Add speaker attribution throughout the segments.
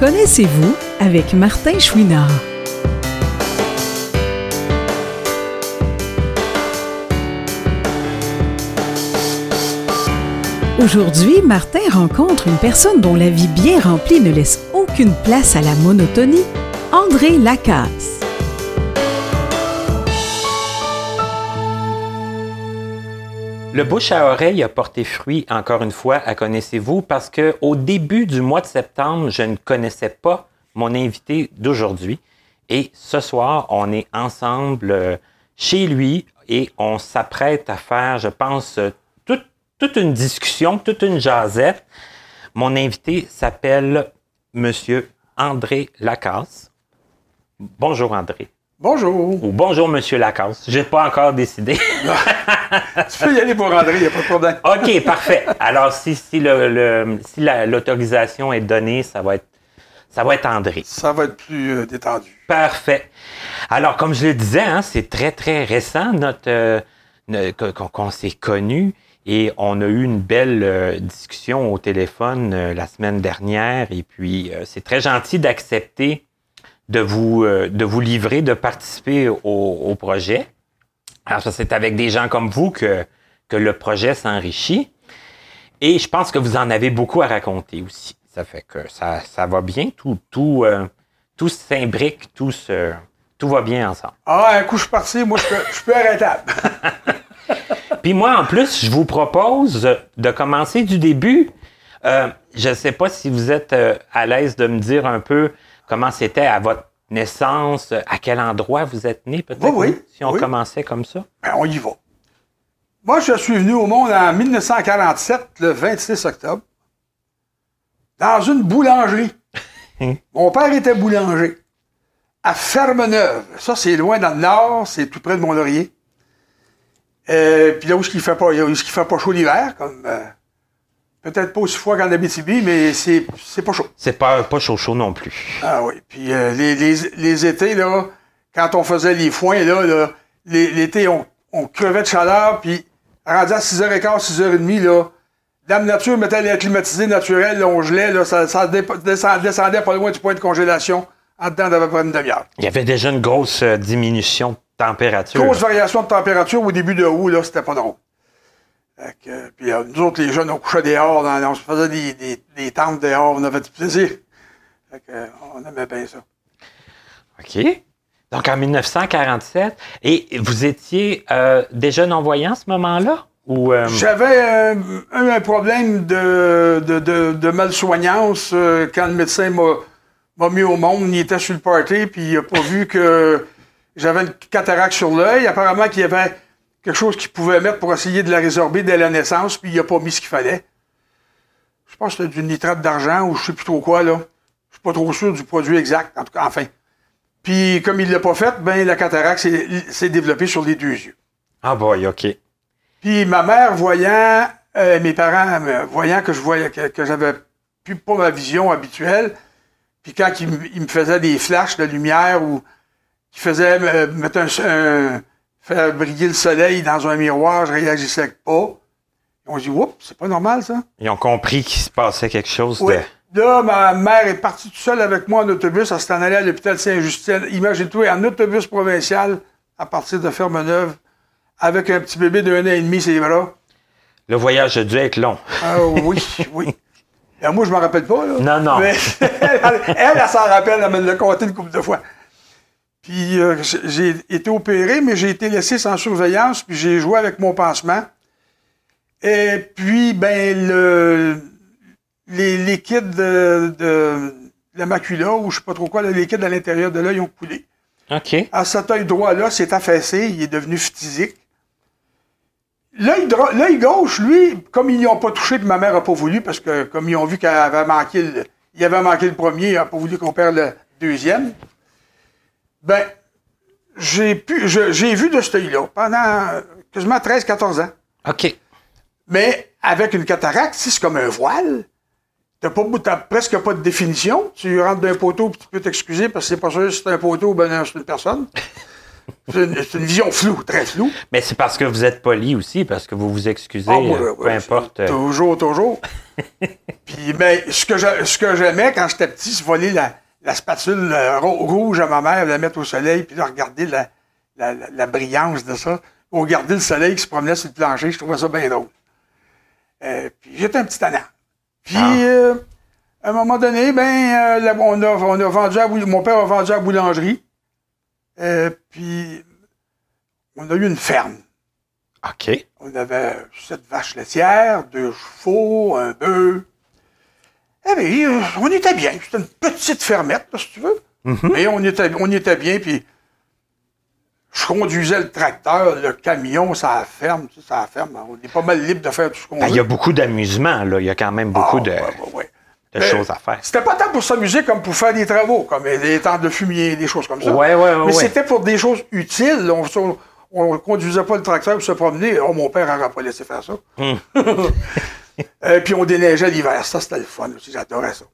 Speaker 1: Connaissez-vous avec Martin Chouinard? Aujourd'hui, Martin rencontre une personne dont la vie bien remplie ne laisse aucune place à la monotonie, André Lacasse.
Speaker 2: Le bouche à oreille a porté fruit, encore une fois, à connaissez-vous, parce que au début du mois de septembre, je ne connaissais pas mon invité d'aujourd'hui. Et ce soir, on est ensemble euh, chez lui et on s'apprête à faire, je pense, euh, toute, une discussion, toute une jasette. Mon invité s'appelle Monsieur André Lacasse. Bonjour André.
Speaker 3: Bonjour.
Speaker 2: Ou bonjour Monsieur Lacasse. J'ai pas encore décidé.
Speaker 3: tu peux y aller pour André, il n'y a pas de problème.
Speaker 2: OK, parfait. Alors, si, si le- le- si la- l'autorisation est donnée, ça va être, ça va être André.
Speaker 3: Ça va être plus euh, détendu.
Speaker 2: Parfait. Alors, comme je le disais, hein, c'est très, très récent notre, euh, qu'on s'est connus et on a eu une belle euh, discussion au téléphone euh, la semaine dernière et puis euh, c'est très gentil d'accepter de vous, euh, de vous livrer, de participer au, au projet. Alors, ça, c'est avec des gens comme vous que, que le projet s'enrichit. Et je pense que vous en avez beaucoup à raconter aussi. Ça fait que ça, ça va bien. Tout, tout, euh, tout s'imbrique, tout, se, tout va bien ensemble.
Speaker 3: Ah, un coup, je suis parti, moi, je peux, je arrêtable.
Speaker 2: Puis moi, en plus, je vous propose de commencer du début. Euh, je ne sais pas si vous êtes à l'aise de me dire un peu comment c'était à votre naissance, à quel endroit vous êtes né, peut-être,
Speaker 3: Oui, oui,
Speaker 2: si on
Speaker 3: oui.
Speaker 2: commençait comme ça?
Speaker 3: Ben, on y va. Moi, je suis venu au monde en 1947, le 26 octobre, dans une boulangerie. Mon père était boulanger à Fermeneuve. Ça, c'est loin dans le nord, c'est tout près de Mont-Laurier. Euh, puis là où il fait pas, où il fait pas chaud l'hiver, comme euh, peut-être pas aussi froid qu'en Abitibi, mais c'est c'est pas chaud.
Speaker 2: C'est pas, pas chaud chaud non plus.
Speaker 3: Ah oui. Puis euh, les, les, les étés, là, quand on faisait les foins, là, là les- l'été, on, on crevait de chaleur, puis rendu à 6h15, 6h30, là, Dame Nature mettait l'air climatisé naturel, là, on gelait, là, ça, ça descendait pas loin du point de congélation en dedans d'à peu près une demi-heure.
Speaker 2: Il y avait déjà une grosse euh, diminution de température.
Speaker 3: Grosse variation de température au début de août, là, c'était pas drôle. Fait que, puis euh, nous autres, les jeunes, on couchait dehors, dans- on se faisait des, des, des tentes dehors, on avait du plaisir. Fait que, on aimait bien ça.
Speaker 2: OK. Donc en 1947. Et vous étiez euh, déjà non-voyant à ce moment-là? Ou, euh,
Speaker 3: J'avais euh, eu un problème de, de, de, de malsoignance euh, quand le médecin m'a m'a mis au monde. Il était sur le party, puis il n'a pas vu que j'avais une cataracte sur l'œil. Apparemment qu'il y avait quelque chose qu'il pouvait mettre pour essayer de la résorber dès la naissance, puis il n'a pas mis ce qu'il fallait. Je pense que c'était du nitrate d'argent ou je sais plus trop quoi, là. Je suis pas trop sûr du produit exact, en tout cas, enfin. Puis comme il l'a pas fait, ben la cataracte s'est développée sur les deux yeux.
Speaker 2: Ah boy, OK.
Speaker 3: Puis ma mère, voyant, euh, mes parents, euh, voyant que je voyais que, que j'avais plus pas ma vision habituelle, puis quand ils, me- ils me faisaient des flashs de lumière ou qu'ils faisaient me mettre un, un- faire briller le soleil dans un miroir, je réagissais pas. Ils ont dit, oups, c'est pas normal ça.
Speaker 2: Ils ont compris qu'il se passait quelque chose
Speaker 3: Oui.
Speaker 2: de.
Speaker 3: Là, ma mère est partie toute seule avec moi en autobus. Elle s'est en allée à l'hôpital Saint-Justin. Imagine-toi, en autobus provincial, à partir de Fermeneuve, avec un petit bébé d'un an et demi les bras.
Speaker 2: Le voyage a dû être long.
Speaker 3: Ah oui, oui. Ben, moi, je m'en rappelle pas, là.
Speaker 2: Non, non.
Speaker 3: Mais elle, elle, elle s'en rappelle, elle me l'a compté une couple de fois. Puis euh, j'ai- été opéré, mais j'ai été laissé sans surveillance, puis j'ai joué avec mon pansement. Et puis, ben, le, les liquides de, de la macula, ou je sais pas trop quoi, les liquides à l'intérieur de l'œil ont coulé.
Speaker 2: OK.
Speaker 3: À cet œil droit-là, c'est affaissé, il est devenu phtisique. L'œil gauche, lui, comme ils n'y ont pas touché, puis ma mère n'a pas voulu, parce que comme ils ont vu qu'elle avait manqué le, il avait manqué le premier, il n'a pas voulu qu'on perde le deuxième. Ben, j'ai pu, j'ai vu de cet œil-là pendant quasiment 13-14 ans.
Speaker 2: OK.
Speaker 3: Mais avec une cataracte, si c'est comme un voile, t'as pas, t'as presque pas de définition. Tu rentres d'un poteau puis tu peux t'excuser parce que c'est pas sûr si c'est un poteau ou ben non, c'est une personne. C'est une, c'est une vision floue, très floue.
Speaker 2: Mais c'est parce que vous êtes poli aussi, parce que vous vous excusez,
Speaker 3: Ah,
Speaker 2: euh, peu importe. euh,
Speaker 3: Toujours, toujours. Puis, ben, ce que je- ce que j'aimais quand j'étais petit, c'est voler la, la spatule ro- rouge à ma mère, la mettre au soleil, puis là, regarder la, la, la- la brillance de ça. Ou regarder le soleil qui se promenait sur le plancher, je trouvais ça bien drôle. Euh, puis, j'étais un petit tannant. Puis,
Speaker 2: Ah.
Speaker 3: euh, à un moment donné, ben, euh, là, on, a, on a vendu à, mon père a vendu à la boulangerie. Puis, on a eu une ferme.
Speaker 2: OK.
Speaker 3: On avait sept vaches laitières, deux chevaux, un bœuf. Eh bien, euh, on était bien. C'était une petite fermette, là, si tu veux. Mais on était, on était bien, puis je conduisais le tracteur, le camion, ça ferme, tu sais, ça ferme. On est pas mal libre de faire tout ce qu'on
Speaker 2: Ben,
Speaker 3: veut.
Speaker 2: Il y a beaucoup d'amusement, là. Il y a quand même beaucoup
Speaker 3: Ah,
Speaker 2: de,
Speaker 3: ouais, ouais, ouais.
Speaker 2: de
Speaker 3: Ben,
Speaker 2: choses à faire.
Speaker 3: C'était pas tant pour s'amuser comme pour faire des travaux, comme des temps de fumier, des choses comme ça. Mais c'était pour des choses utiles. On, on conduisait pas le tracteur pour se promener. Oh, mon père n'aurait pas laissé faire ça.
Speaker 2: Hmm.
Speaker 3: Et puis on déneigeait l'hiver. Ça, c'était le fun aussi. J'adorais ça.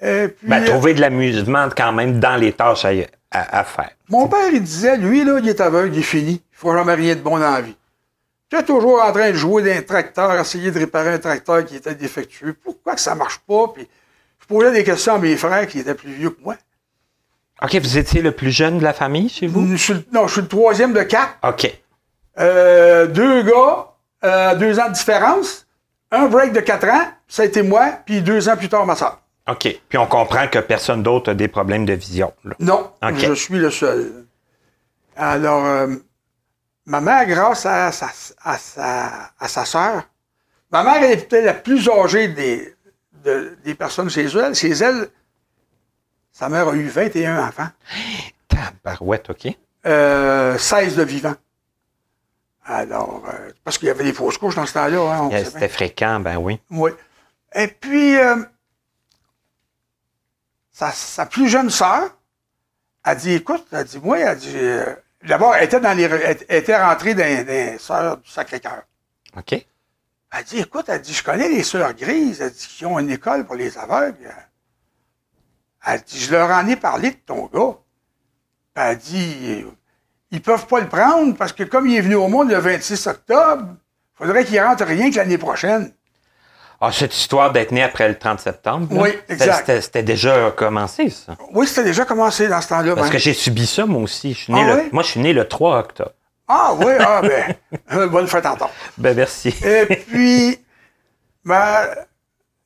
Speaker 3: Et puis,
Speaker 2: Ben,
Speaker 3: euh,
Speaker 2: trouver de l'amusement quand même dans les tâches à, à- à faire.
Speaker 3: mon père, il disait, lui, là, il est aveugle, il est fini. Il faut jamais rien de bon dans la vie. Es toujours en train de jouer d'un tracteur, essayer de réparer un tracteur qui était défectueux. Pourquoi que ça marche pas? Puis je posais des questions à mes frères qui étaient plus vieux que moi.
Speaker 2: OK, vous étiez le plus jeune de la famille chez vous?
Speaker 3: Je suis le- non, je suis le troisième de quatre.
Speaker 2: OK.
Speaker 3: Euh, deux gars, euh, deux ans de différence. Un break de quatre ans, ça a été moi, puis deux ans plus tard, ma soeur.
Speaker 2: OK. Puis on comprend que personne d'autre a des problèmes de vision. là.
Speaker 3: Non, je suis le seul. Alors, euh, ma mère, grâce à sa, à sa, à sa sœur, ma mère elle était la plus âgée des, de- des personnes chez elle. Chez elle, sa mère a eu 21 enfants,
Speaker 2: Tabarouette, OK.
Speaker 3: euh, 16 de vivants. Alors, euh, parce qu'il y avait des fausses couches dans ce temps-là. Hein,
Speaker 2: Euh. C'était fréquent, ben oui.
Speaker 3: Oui. Et puis, euh, sa, sa plus jeune sœur a dit, écoute, elle dit, moi, elle dit, euh, d'abord, elle était dans les, elle, elle était rentrée dans dans les sœurs du Sacré-Cœur.
Speaker 2: OK.
Speaker 3: Elle dit, écoute, elle dit, je connais les sœurs grises, elle dit, qui ont une école pour les aveugles. Elle dit, je leur en ai parlé de ton gars. Puis Elle dit, ils peuvent pas le prendre parce que comme il est venu au monde le 26 octobre, faudrait qu'il rentre rien que l'année prochaine.
Speaker 2: Ah, cette histoire d'être né après le 30 septembre. là,
Speaker 3: Oui,
Speaker 2: c'était-
Speaker 3: exact.
Speaker 2: C'était déjà commencé, ça.
Speaker 3: Oui, c'était déjà commencé dans ce temps-là.
Speaker 2: Parce
Speaker 3: ben.
Speaker 2: que j'ai subi ça, moi aussi. Je suis né
Speaker 3: Ah
Speaker 2: le-
Speaker 3: oui?
Speaker 2: Moi, je suis né le 3 octobre.
Speaker 3: Ah oui, ah ben, euh, bonne fête encore.
Speaker 2: Ben, merci.
Speaker 3: Et puis, ben,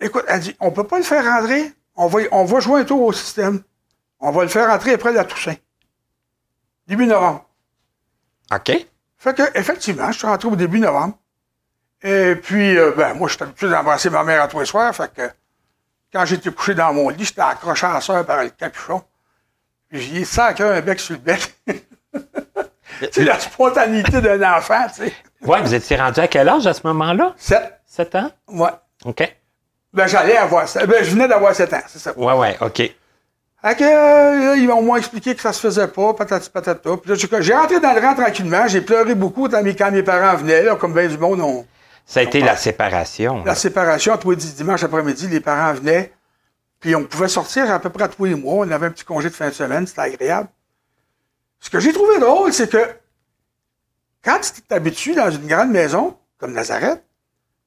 Speaker 3: écoute, elle dit, on peut pas le faire rentrer. On va, on va jouer un tour au système. On va le faire rentrer après la Toussaint. Début novembre.
Speaker 2: OK.
Speaker 3: Fait que, effectivement, je suis rentré au début novembre. Et puis, euh, ben, moi, j'étais habitué d'embrasser ma mère à tous les soirs. Fait que, quand j'étais couché dans mon lit, j'étais accroché à la soeur par le capuchon. Puis j'y ai sacré un bec sur le bec. C'est la spontanéité d'un enfant, tu sais.
Speaker 2: Ouais, vous étiez rendu à quel âge à ce moment-là?
Speaker 3: Sept.
Speaker 2: 7 ans?
Speaker 3: Ouais.
Speaker 2: OK.
Speaker 3: Ben, j'allais avoir sept. Ben, je venais d'avoir sept ans, c'est ça.
Speaker 2: Ouais, ouais, OK.
Speaker 3: Fait que, euh, là, ils m'ont moins expliqué que ça se faisait pas, patati patata. Puis là, j'ai- rentré dans le rang tranquillement. J'ai pleuré beaucoup quand mes, quand mes parents venaient, là, comme bien du monde. On,
Speaker 2: Ça a été la séparation.
Speaker 3: la séparation, tous les di- dimanches après-midi, les parents venaient. Puis on pouvait sortir à peu près tous les mois. On avait un petit congé de fin de semaine, c'était agréable. Ce que j'ai trouvé drôle, c'est que quand tu t'habitues dans une grande maison, comme Nazareth,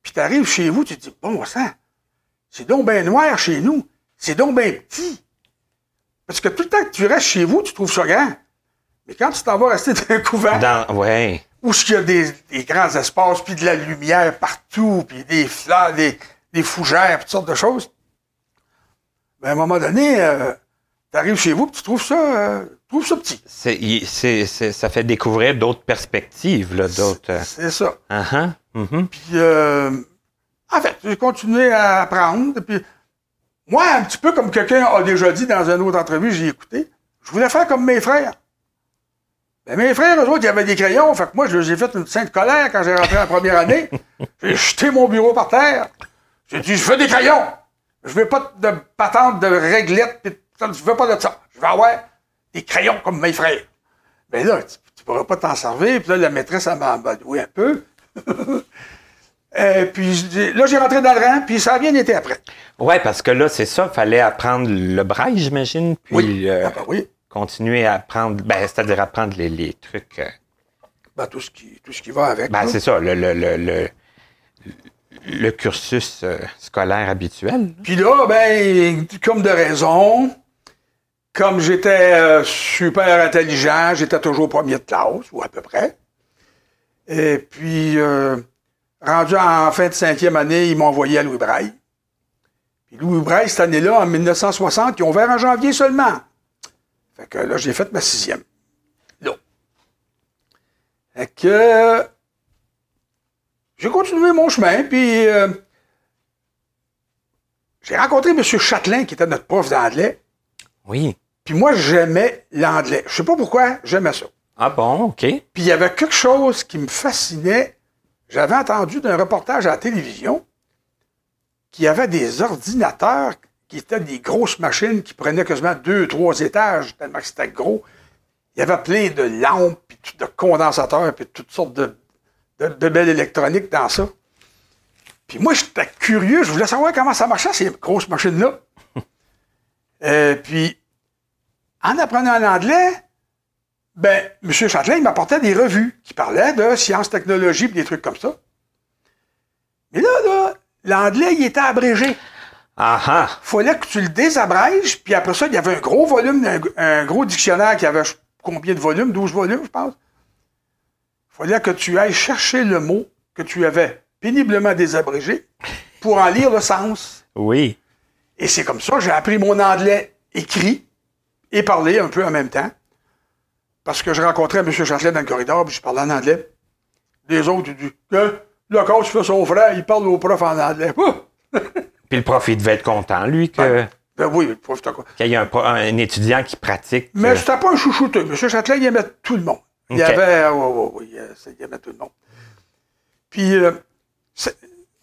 Speaker 3: puis tu arrives chez vous, tu te dis, bon sang, c'est donc bien noir chez nous. C'est donc bien petit. Parce que tout le temps que tu restes chez vous, tu trouves ça grand. Mais quand tu t'en vas rester dans un couvent,
Speaker 2: Dans, ouais.
Speaker 3: où il y a des, des grands espaces, puis de la lumière partout, puis des fleurs, des, des fougères, puis toutes sortes de choses, ben, à un moment donné, tu arrives chez vous, puis tu trouves ça, euh, tu trouves ça petit.
Speaker 2: C'est, il- c'est- c'est- ça fait découvrir d'autres perspectives, là, d'autres. euh,
Speaker 3: C'est ça.
Speaker 2: uh-huh, mhm.
Speaker 3: Puis, euh, en fait, j'ai continué à apprendre. Puis, moi, un petit peu comme quelqu'un a déjà dit dans une autre entrevue, j'ai écouté, je voulais faire comme mes frères. Ben, mes frères, eux autres, ils avaient des crayons. Fait que moi, je les ai fait une sainte colère quand j'ai rentré en première année. J'ai jeté mon bureau par terre. J'ai dit, je veux des crayons. Je veux pas de patente, de réglettes, pis je veux pas de ça. Je veux avoir des crayons comme mes frères. Mais là, tu, tu pourras pas t'en servir. Puis là, la maîtresse, elle m'a embadoué un peu. Et puis, là, j'ai rentré dans le rang, puis ça a bien été après.
Speaker 2: Ouais, parce que là, c'est ça, fallait apprendre le braille, j'imagine. Puis
Speaker 3: Oui.
Speaker 2: euh,
Speaker 3: Ah, ben oui.
Speaker 2: continuer à apprendre, ben, c'est-à-dire apprendre les, les trucs. euh,
Speaker 3: Ben, tout, ce qui, tout ce qui va avec.
Speaker 2: ben, c'est ça, le, le, le, le, le cursus euh, scolaire habituel.
Speaker 3: Puis là, ben, comme de raison, comme j'étais euh, super intelligent, j'étais toujours premier de classe, ou à peu près. Et puis, euh, rendu en fin de cinquième année, ils m'ont envoyé à Louis Braille. Puis Louis Braille, cette année-là, en 1960, ils ont ouvert en janvier seulement. Fait que là, j'ai fait ma sixième. Là. Fait que j'ai continué mon chemin, puis euh, j'ai rencontré M. Châtelain, qui était notre prof d'anglais.
Speaker 2: Oui.
Speaker 3: Puis moi, j'aimais l'anglais. Je sais pas pourquoi, j'aimais ça.
Speaker 2: Ah bon, OK.
Speaker 3: Puis il y avait quelque chose qui me fascinait. J'avais entendu d'un reportage à la télévision qu'il y avait des ordinateurs qui étaient des grosses machines qui prenaient quasiment deux, trois étages, tellement que c'était gros. Il y avait plein de lampes, puis de condensateurs, puis toutes sortes de, de, de belles électroniques dans ça. Puis moi, j'étais curieux, je voulais savoir comment ça marchait, ces grosses machines-là. Euh, puis, en apprenant l'anglais, ben, M. Châtelain, il m'apportait des revues qui parlaient de sciences, technologies, des trucs comme ça. Mais là, là, l'anglais, il était abrégé.
Speaker 2: Ah ah.
Speaker 3: fallait que tu le désabrèges, puis après ça, il y avait un gros volume, un, un gros dictionnaire qui avait combien de volumes? 12 volumes, je pense. fallait que tu ailles chercher le mot que tu avais péniblement désabrégé pour en lire le sens.
Speaker 2: Oui.
Speaker 3: Et c'est comme ça que j'ai appris mon anglais écrit et parlé un peu en même temps. Parce que je rencontrais M. Châtelain dans le corridor, puis je parlais en anglais. Les autres, ils disent que le coach fait son frère, il parle au prof en anglais.
Speaker 2: Puis le prof, il devait être content, lui, que-
Speaker 3: Ben, ben oui, le prof, quoi.
Speaker 2: qu'il y ait un, étudiant qui pratique.
Speaker 3: Mais
Speaker 2: euh,
Speaker 3: c'était pas un chouchouteux. M. Châtelain, il aimait tout le monde. Il
Speaker 2: OK.
Speaker 3: avait. Oui, oui, oui, euh, c'est- il aimait tout le monde. Puis, euh,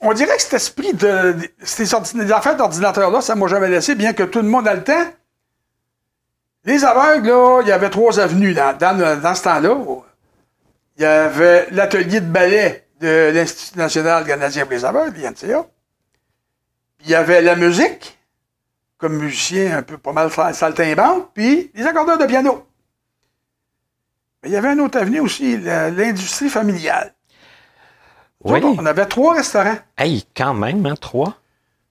Speaker 3: on dirait que cet esprit de. de- Ces ordina- affaires d'ordinateur-là, ça m'a jamais laissé, bien que tout le monde a le temps. Les aveugles, là, il y avait trois avenues dans, dans, ce temps-là. Il y avait l'atelier de ballet de l'Institut national canadien pour les aveugles, l'INCA. Puis il y avait la musique, comme musicien un peu pas mal sa- saltimbanque, puis les accordeurs de piano. Mais il y avait une autre avenue aussi, l'industrie familiale.
Speaker 2: Oui.
Speaker 3: autres, On avait trois restaurants.
Speaker 2: Hey, quand même, hein, trois?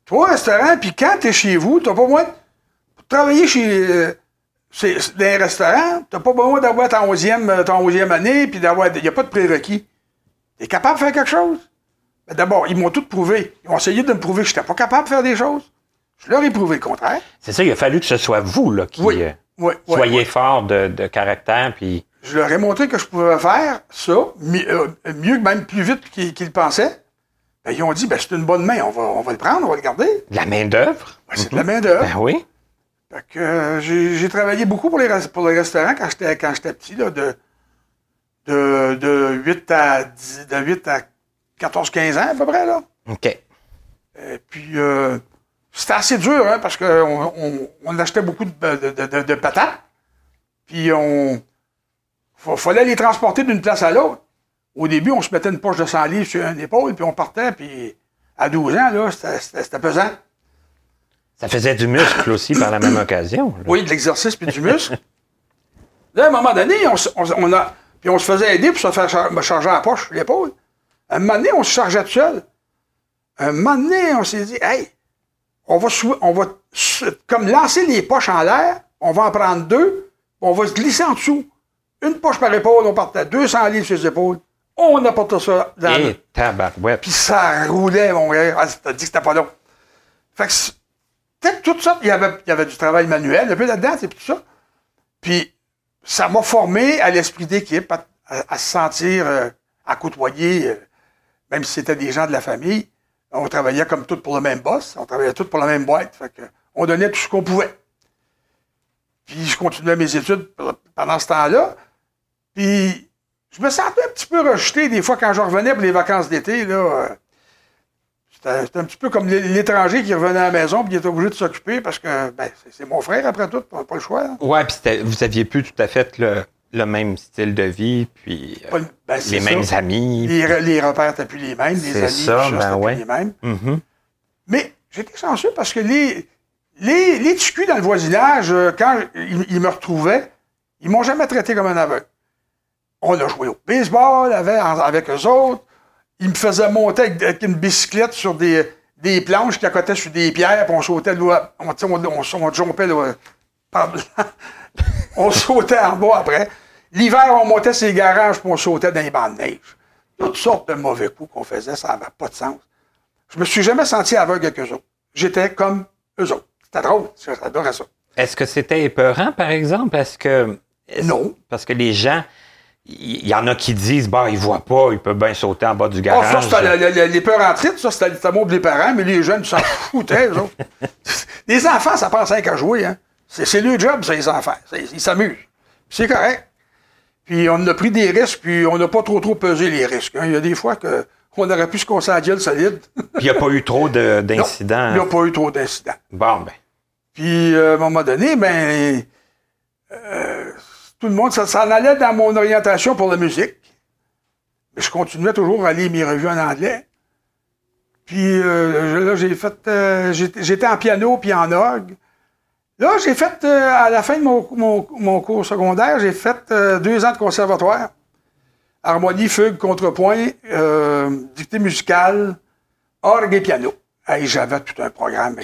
Speaker 3: Trois restaurants, puis quand tu es chez vous, tu pas de pour travailler chez euh, c'est- dans un restaurant, tu pas besoin d'avoir ta onzième, euh, ton onzième année, puis d'avoir. Il n'y a pas de prérequis. Tu es capable de faire quelque chose? Ben, D'abord, ils m'ont tout prouvé. Ils ont essayé de me prouver que je n'étais pas capable de faire des choses. Je leur ai prouvé le contraire.
Speaker 2: C'est ça, il a fallu que ce soit vous, là, qui
Speaker 3: Oui.
Speaker 2: euh,
Speaker 3: Oui, oui,
Speaker 2: soyez fort de, de caractère, puis.
Speaker 3: Je leur ai montré que je pouvais faire ça, euh, mieux, même plus vite qu'ils le pensaient. Ben, ils ont dit, ben, c'est une bonne main, on va, on va le prendre, on va le garder.
Speaker 2: De la main-d'œuvre.
Speaker 3: Ben, c'est de la main-d'œuvre.
Speaker 2: Ben oui.
Speaker 3: Fait que euh, j'ai travaillé beaucoup pour les, pour les restaurants quand j'étais quand j'étais petit, là, de, de, de 8 à 10, de 8 à 14-15 ans à peu près. Là.
Speaker 2: OK.
Speaker 3: Et puis euh, c'était assez dur, hein, parce qu'on on, on achetait beaucoup de, de, patates. Puis on fa- fallait les transporter d'une place à l'autre. Au début, on se mettait une poche de 100 livres sur une épaule, puis on partait, puis à 12 ans, là, c'était pesant.
Speaker 2: Ça faisait du muscle aussi par la même occasion. là.
Speaker 3: Oui, de l'exercice puis du muscle. Là, à un moment donné, on, se- on- on a, puis on se faisait aider pour se faire char- charger la poche, l'épaule. Un moment donné, on se chargeait tout seul. Un moment donné, on s'est dit, hey, on va, on comme lancer les poches en l'air, on va en prendre deux, on va se glisser en dessous. Une poche par épaule, on partait 200 livres sur les épaules. On apportait ça dans le-
Speaker 2: Et tabarouette.
Speaker 3: puis ça roulait, mon gars. Ah, t'as dit que c'était pas long. Fait que c'est- peut-être tout ça, il y avait, du travail manuel, un peu là-dedans, c'est tout ça. Puis ça m'a formé à l'esprit d'équipe, à, se sentir, euh, à côtoyer, euh, même si c'était des gens de la famille. On travaillait comme tous pour le même boss, on travaillait tous pour la même boîte. Fait on donnait tout ce qu'on pouvait. Puis je continuais mes études pendant ce temps-là. Puis je me sentais un petit peu rejeté des fois quand je revenais pour les vacances d'été. Là, euh, c'était, un petit peu comme l'é- l'étranger qui revenait à la maison et qui était obligé de s'occuper parce que ben, c'est, mon frère après tout, on n'a pas le choix. hein.
Speaker 2: Ouais, puis vous aviez plus tout à fait le, le même style de vie, puis euh,
Speaker 3: ben,
Speaker 2: les
Speaker 3: ça.
Speaker 2: mêmes amis.
Speaker 3: Les, re- les repères n'étaient plus les mêmes, les amis,
Speaker 2: ça, ben
Speaker 3: plus les mêmes.
Speaker 2: Mhm.
Speaker 3: Mais j'étais chanceux parce que les, Les, les dans le voisinage, euh, quand ils, ils me retrouvaient, ils m'ont jamais traité comme un aveugle. On a joué au baseball avec, avec eux autres. Ils me faisaient monter avec, avec une bicyclette sur des, des planches qui accotaient sur des pierres, puis on sautait là, on, on, on, on jumpait là, par- on sautait en bas après. L'hiver, on montait ses garages, puis on sautait dans les bancs de neige. Toutes sortes de mauvais coups qu'on faisait, ça n'avait pas de sens. Je me suis jamais senti aveugle avec eux autres. J'étais comme eux autres. C'était drôle, j'adorais ça.
Speaker 2: Est-ce que c'était épeurant, par exemple? Est-ce que.
Speaker 3: Non.
Speaker 2: Parce que les gens, il y, en a qui disent, bah, ils voient pas, ils peuvent bien sauter en bas du
Speaker 3: Ah,
Speaker 2: garage.
Speaker 3: ça, le- le- le- les peurs en trite, ça, c'était le amour des parents, mais les jeunes s'en foutaient. Les enfants, ça passe rien qu'à jouer, hein. C'est, c'est le job, ça, les enfants. Ils s'amusent. C'est correct. Puis on a pris des risques, puis on n'a pas trop trop pesé les risques. hein. Il y a des fois que on aurait pu se la gueule solide.
Speaker 2: Puis il n'y a pas eu trop d'incidents.
Speaker 3: Il n'y a pas eu trop d'incidents.
Speaker 2: Bon, ben.
Speaker 3: Puis, euh, à un moment donné, ben, euh, tout le monde, ça s'en allait dans mon orientation pour la musique. Mais je continuais toujours à lire mes revues en anglais. Puis euh, là, j'ai fait, euh, j'étais en piano puis en orgue. Là, j'ai fait, euh, à la fin de mon, mon- mon cours secondaire, j'ai fait deux ans de conservatoire. Harmonie, fugue, contrepoint, dictée musicale, orgue et piano. J'avais tout un programme.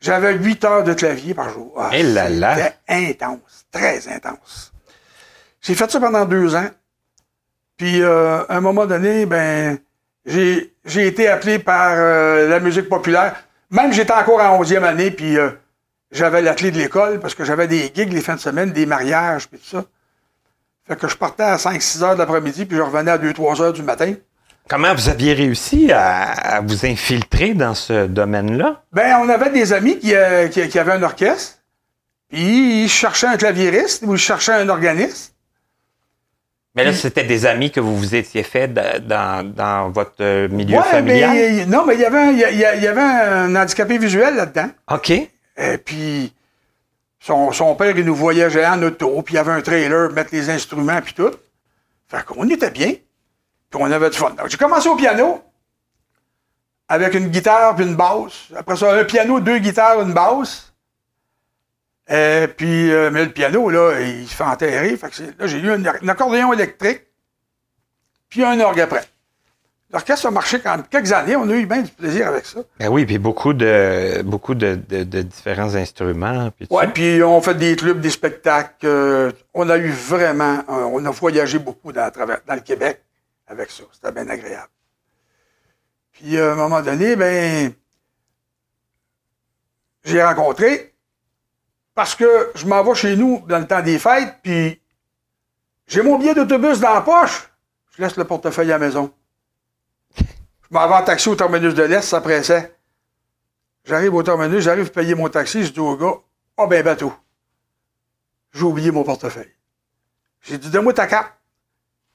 Speaker 3: J'avais huit heures de clavier par jour. Ah,
Speaker 2: Eh là là.
Speaker 3: C'était intense, très intense. J'ai fait ça pendant deux ans. Puis, euh, à un moment donné, ben, j'ai, j'ai été appelé par euh, la musique populaire. Même j'étais encore en 11e année, puis euh, j'avais la clé de l'école parce que j'avais des gigs les fins de semaine, des mariages, puis tout ça. Fait que je partais à 5-6 heures de l'après-midi, puis je revenais à 2-3 heures du matin.
Speaker 2: Comment vous aviez réussi à, à vous infiltrer dans ce domaine-là?
Speaker 3: Ben, on avait des amis qui, qui, qui avaient un orchestre, puis ils cherchaient un claviériste ou ils cherchaient un organiste.
Speaker 2: Mais là, c'était des amis que vous vous étiez fait dans, dans votre milieu
Speaker 3: Ouais,
Speaker 2: familial?
Speaker 3: mais, non, mais il y avait un, il y il il avait handicapé visuel là-dedans.
Speaker 2: OK.
Speaker 3: Et puis, son, son père, il nous voyageait en auto, puis il y avait un trailer, mettre les instruments, puis tout. Fait qu'on était bien, puis on avait du fun. Donc, j'ai commencé au piano, avec une guitare puis une basse. Après ça, un piano, deux guitares, une basse. Et puis, euh, mais le piano, là, il se fait enterrer. Fait que là, j'ai eu un, un accordéon électrique, puis un orgue après. L'orchestre a marché quand même quelques années. On a eu bien du plaisir avec ça.
Speaker 2: Ben oui, puis beaucoup de beaucoup de, de- de différents instruments. Puis
Speaker 3: Ouais, puis on fait des clubs, des spectacles. euh, on a eu vraiment, euh, on a voyagé beaucoup dans, dans le Québec avec ça. C'était bien agréable. Puis euh, à un moment donné, ben, j'ai rencontré parce que je m'en vais chez nous dans le temps des fêtes, puis j'ai mon billet d'autobus dans la poche. Je laisse le portefeuille à la maison. Je m'en vais en taxi au terminus de l'Est, ça pressait. J'arrive au terminus, j'arrive à payer mon taxi, je dis au gars, ah ben bateau. J'ai oublié mon portefeuille. J'ai dit, donne-moi ta carte.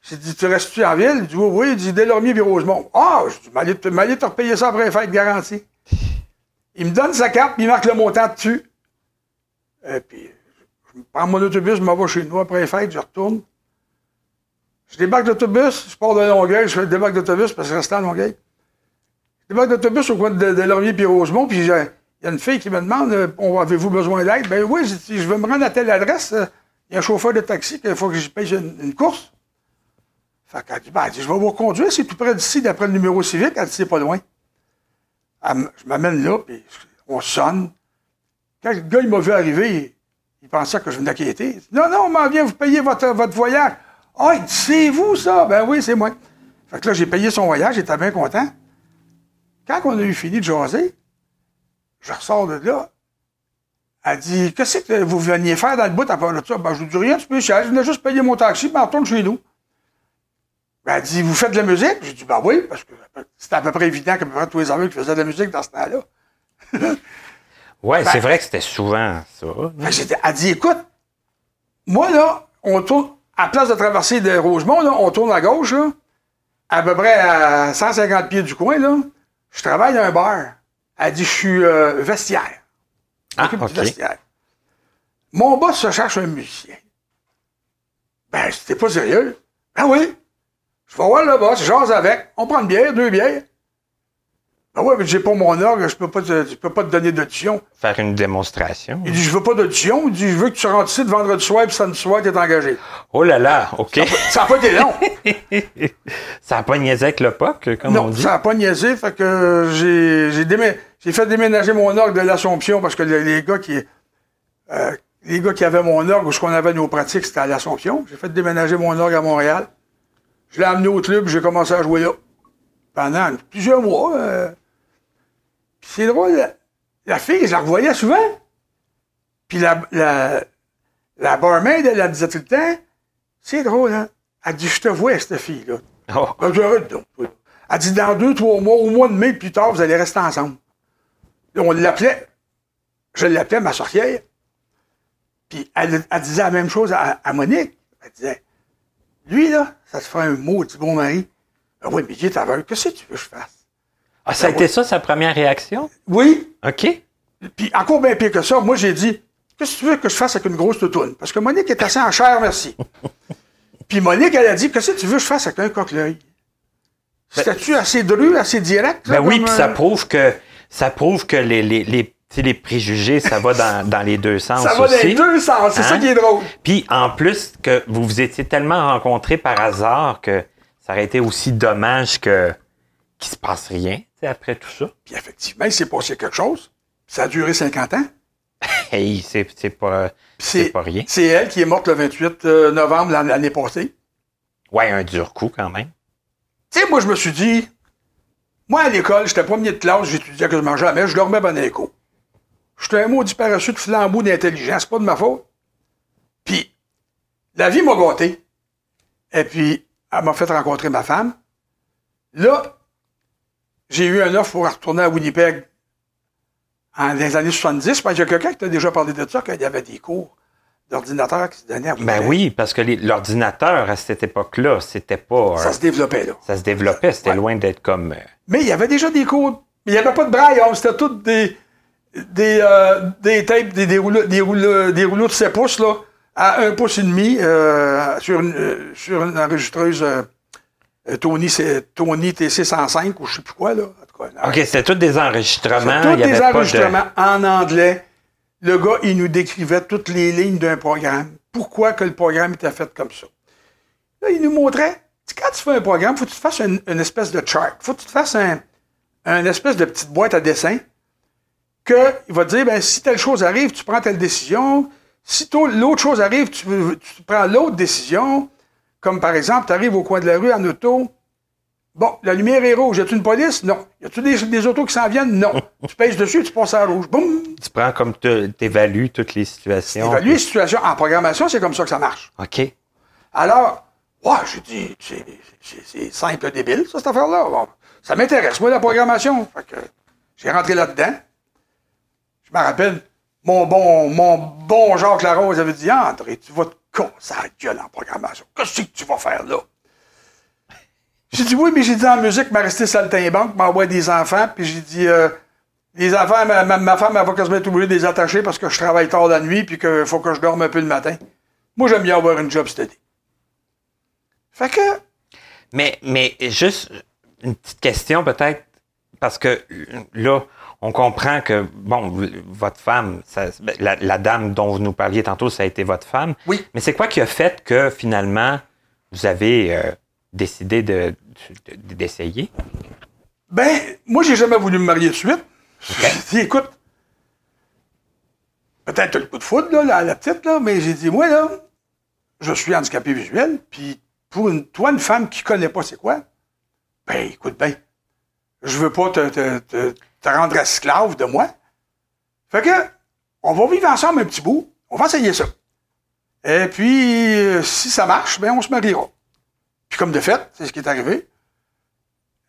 Speaker 3: J'ai dit, tu restes-tu en ville? Il dit, oui. Il dit, Delormier puis Rosemont. Ah, je dis, m'allais te repayer ça après les fêtes garantie. Il me donne sa carte, puis il marque le montant dessus. Et puis, je prends mon autobus, je m'en vais chez nous après les fêtes, je retourne. Je débarque d'autobus, je pars de Longueuil, je débarque d'autobus parce que je restais à Longueuil. Je débarque d'autobus au coin de, de Laurier puis Rosemont, puis il y a une fille qui me demande euh, Avez-vous besoin d'aide? Ben oui, dit, je veux me rendre à telle adresse. euh, Il y a un chauffeur de taxi qu'il faut que je paye une, course. Fait qu'elle dit, ben, elle dit, Je vais vous conduire, c'est tout près d'ici, d'après le numéro civique. Elle dit C'est pas loin. Je m'amène là, puis on sonne. Quand le gars il m'a vu arriver, il, pensait que je venais quitter. Non, non, on m'en vient vous payer votre, votre voyage. Ah, dit, c'est vous ça? Ben oui, c'est moi. Fait que là, j'ai payé son voyage, j'étais bien content. Quand on a eu fini de jaser, je ressors de là. Elle dit, qu'est-ce que vous veniez faire dans le bout à part de ça? Ben, je vous dis rien de spécial, je venais juste payer mon taxi, puis on retourne chez nous. Ben, elle dit, vous faites de la musique? J'ai dit, ben oui, parce que c'était à peu près évident près tous les amis qui faisaient de la musique dans ce temps-là.
Speaker 2: Ouais, c'est vrai que c'était souvent ça.
Speaker 3: Fait j'étais- elle dit, écoute, moi, là, on tourne, à place de traverser de Rosemont, là, on tourne à gauche, là, à peu près à 150 pieds du coin, là. Je travaille dans un bar. Elle dit, je suis euh, vestiaire.
Speaker 2: Ah,
Speaker 3: vestiaire. Mon boss se cherche un musicien. Ben, c'était pas sérieux? Ben oui. Je vais voir le boss, je jase avec. On prend une bière, deux bières. Ben ouais, mais j'ai pas mon orgue, je peux pas te, je peux pas te donner d'audition.
Speaker 2: Faire une démonstration.
Speaker 3: Il dit, je veux pas d'audition. Il dit, je veux que tu rentres ici de vendredi soir, puis samedi soir, t'es engagé.
Speaker 2: Oh là là, OK.
Speaker 3: Ça a pas été long.
Speaker 2: ça a pas niaisé avec le POC, comme on
Speaker 3: non,
Speaker 2: dit?
Speaker 3: ça a pas niaisé, fait que j'ai, j'ai, démé- j'ai fait déménager mon orgue de l'Assomption parce que les, les gars qui, euh, les gars qui avaient mon orgue ou ce qu'on avait nos pratiques, c'était à l'Assomption. J'ai fait déménager mon orgue à Montréal. Je l'ai amené au club, j'ai commencé à jouer là. Pendant plusieurs mois. euh. C'est drôle, la, fille, je la revoyais souvent. Puis la, la, la barmaid, elle, elle disait tout le temps, c'est drôle, hein? Elle dit, je te vois, cette fille-là.
Speaker 2: Oh.
Speaker 3: Elle dit, dans deux, trois mois, au mois de mai, plus tard, vous allez rester ensemble. Là, on l'appelait, je l'appelais ma sorcière. Puis elle, elle disait la même chose à, à Monique. Elle disait, lui, là, ça te ferait un mot, du bon mari. Ah oui, mais il est aveugle. Qu'est-ce que tu veux que je fasse?
Speaker 2: Ah, ça a été ça, sa première réaction?
Speaker 3: Oui.
Speaker 2: OK.
Speaker 3: Puis encore bien pire que ça, moi, j'ai dit, qu'est-ce que tu veux que je fasse avec une grosse toutoune? Parce que Monique est assez en chair, merci. Puis Monique, elle a dit, qu'est-ce que tu veux que je fasse avec un coq-l'œil? C'était-tu assez dru, assez direct?
Speaker 2: Ben oui, puis ça
Speaker 3: euh,
Speaker 2: prouve que ça prouve que les, les, les, tu sais, les préjugés, ça va dans, dans les deux sens
Speaker 3: Ça va dans les deux sens, c'est
Speaker 2: Hein?
Speaker 3: ça qui est drôle.
Speaker 2: Puis en plus que vous vous étiez tellement rencontrés par hasard que ça aurait été aussi dommage que qu'il se passe rien après tout ça.
Speaker 3: Puis effectivement, il s'est passé quelque chose. Ça a duré 50 ans.
Speaker 2: Hey, c'est pas pas rien.
Speaker 3: C'est elle qui est morte le 28 euh, novembre l'an- l'année passée.
Speaker 2: Ouais, un dur coup quand même.
Speaker 3: Tu sais, moi, je me suis dit, moi, à l'école, j'étais premier de classe, j'étudiais quasiment jamais, je dormais bon écho. J'étais un maudit parachute flambeau d'intelligence, c'est pas de ma faute. Puis, la vie m'a gâté. Et puis, elle m'a fait rencontrer ma femme. Là, j'ai eu un offre pour retourner à Winnipeg en dans les années 70, parce qu'il y a quelqu'un qui t'a déjà parlé de ça, qu'il y avait des cours d'ordinateur qui se donnaient à Winnipeg.
Speaker 2: Ben oui, parce que l'ordinateur à cette époque-là, c'était pas.
Speaker 3: Ça
Speaker 2: euh,
Speaker 3: se développait, là.
Speaker 2: ça se développait, c'était
Speaker 3: Ouais.
Speaker 2: loin d'être comme. euh,
Speaker 3: Mais il y avait déjà des cours. Il n'y avait pas de braille, hein, c'était tout des, des, euh, des tapes, des, des, rouleaux, des, rouleaux, des rouleaux de 7 pouces, là, à 1 pouce et demi, euh, sur, une, sur une enregistreuse Tony, c'est- Tony TC105 ou je sais plus quoi, là. En tout cas,
Speaker 2: OK, c'était tous des enregistrements.
Speaker 3: tous des
Speaker 2: de-
Speaker 3: enregistrements en anglais. Le gars, il nous décrivait toutes les lignes d'un programme. Pourquoi que le programme était fait comme ça? Là, il nous montrait, quand tu fais un programme, faut que tu te fasses une, une espèce de chart. faut que tu te fasses un, un espèce de petite boîte à dessin que il va te dire, ben, si telle chose arrive, tu prends telle décision. Si l'autre chose arrive, tu, tu prends l'autre décision. Comme par exemple, tu arrives au coin de la rue en auto. Bon, la lumière est rouge. Y a-tu une police? Non. Y a-tu des, des autos qui s'en viennent? Non. tu pèses dessus, tu passes à rouge. Boum!
Speaker 2: Tu prends comme tu évalues toutes les situations.
Speaker 3: Évaluer la situation. En programmation, c'est comme ça que ça marche.
Speaker 2: OK.
Speaker 3: Alors, ouais, j'ai dit, c'est- simple débile, ça, cette affaire-là. Bon, ça m'intéresse, moi, la programmation. Fait que j'ai rentré là-dedans. Je me rappelle, mon bon, mon bon Jacques Larose avait dit, André, tu vas te casser la gueule en programmation. Qu'est-ce que tu vas faire là? J'ai dit oui, mais j'ai dit en musique, m'a resté saltimbanque, m'envoie des enfants, puis j'ai dit euh, les enfants, ma, ma- femme, elle va quasiment être obligée de les attacher parce que je travaille tard la nuit, puis qu'il faut que je dorme un peu le matin. Moi, j'aime bien avoir une job steady. Fait que,
Speaker 2: Mais, mais juste une petite question peut-être, parce que là, on comprend que, bon, votre femme, ça- ben, la, la dame dont vous nous parliez tantôt, ça a été votre femme.
Speaker 3: Oui.
Speaker 2: Mais c'est quoi qui a fait que finalement, vous avez euh, décidé de- de- d'essayer?
Speaker 3: ben, moi, j'ai jamais voulu me marier de suite. J'ai dit, écoute, peut-être le coup de foudre, là, la, la petite, là, mais j'ai dit, moi, là, je suis handicapé visuel, puis pour une, toi, une femme qui connaît pas c'est quoi, ben, écoute bien, je veux pas te, te, te, te rendre esclave de moi. Fait que, on va vivre ensemble un petit bout, on va essayer ça. Et puis, euh, si ça marche, ben, on se mariera. Puis comme de fait, c'est ce qui est arrivé.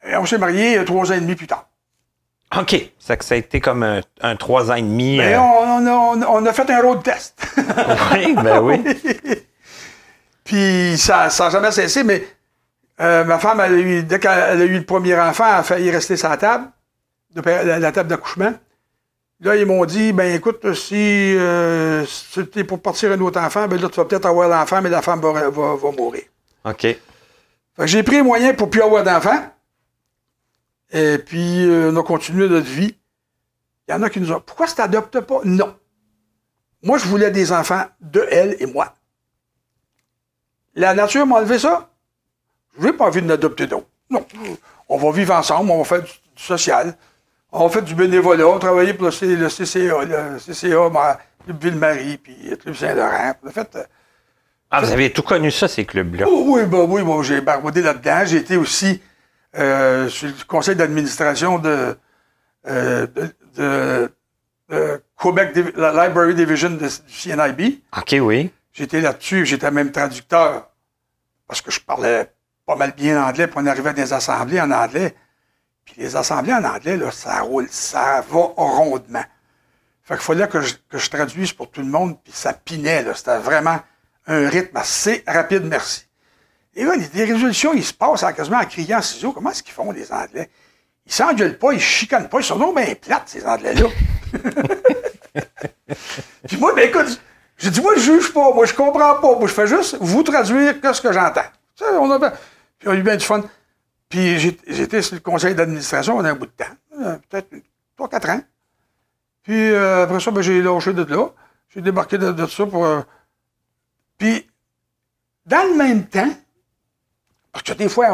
Speaker 3: Et on s'est mariés euh, trois ans et demi plus tard.
Speaker 2: OK. Ça, que ça a été comme un, un trois ans et demi.
Speaker 3: Mais
Speaker 2: euh,
Speaker 3: on, on a, on fait un road test.
Speaker 2: oui, ben oui.
Speaker 3: Puis ça n'a jamais cessé, mais euh, ma femme, elle a eu- dès qu'elle elle a eu le premier enfant, elle a failli rester sur la table, de la, la table d'accouchement. Là, ils m'ont dit, ben écoute, si, euh, si tu es pour partir un autre enfant, ben là, tu vas peut-être avoir l'enfant, mais la femme va, va, va mourir.
Speaker 2: OK.
Speaker 3: Fait que j'ai pris les moyens pour plus avoir d'enfant. Et puis, euh, on a continué notre vie. Il y en a qui nous ont Pourquoi tu t'adoptes pas? Non. Moi, je voulais des enfants de elle et moi. La nature m'a enlevé ça. Je n'ai pas envie de n'adopter d'autres. Non. On va vivre ensemble, on va faire du, social. On faire du bénévolat, on va travailler pour le, le CCA, le CCA, ma- le Ville-Marie, puis le Club Saint-Laurent. En fait, euh,
Speaker 2: Ah, vous avez tout connu ça, ces clubs-là?
Speaker 3: Oh, oui, bah oui, moi, j'ai baroudé là-dedans. J'ai été aussi euh, sur le conseil d'administration de, euh, de, de- de Quebec Div- la Library Division de- du CNIB.
Speaker 2: OK, oui.
Speaker 3: J'étais là-dessus, j'étais même traducteur parce que je parlais pas mal bien anglais, puis on arrivait à des assemblées en anglais. Puis les assemblées en anglais, là, ça roule, ça va rondement. Fait qu'il fallait que je, traduise pour tout le monde, puis ça pinait, là. C'était vraiment un rythme assez rapide, merci. Et là, les, résolutions, ils se passent en- quasiment en criant en ciseaux. Comment est-ce qu'ils font, les Anglais? Ils s'engueulent pas, ils chicanent pas, ils sont donc bien plates, ces Anglais-là. Puis moi, ben écoute, j'ai dit, moi, je juge pas, moi, je comprends pas, moi, je fais juste vous traduire ce que j'entends. On a, puis on a eu bien du fun. Puis j'étais sur le conseil d'administration pendant un bout de temps, euh, peut-être 3-4 ans. Puis euh, après ça, ben, j'ai lâché de là. J'ai débarqué de, de ça pour. euh, puis, dans le même temps, parce que des fois,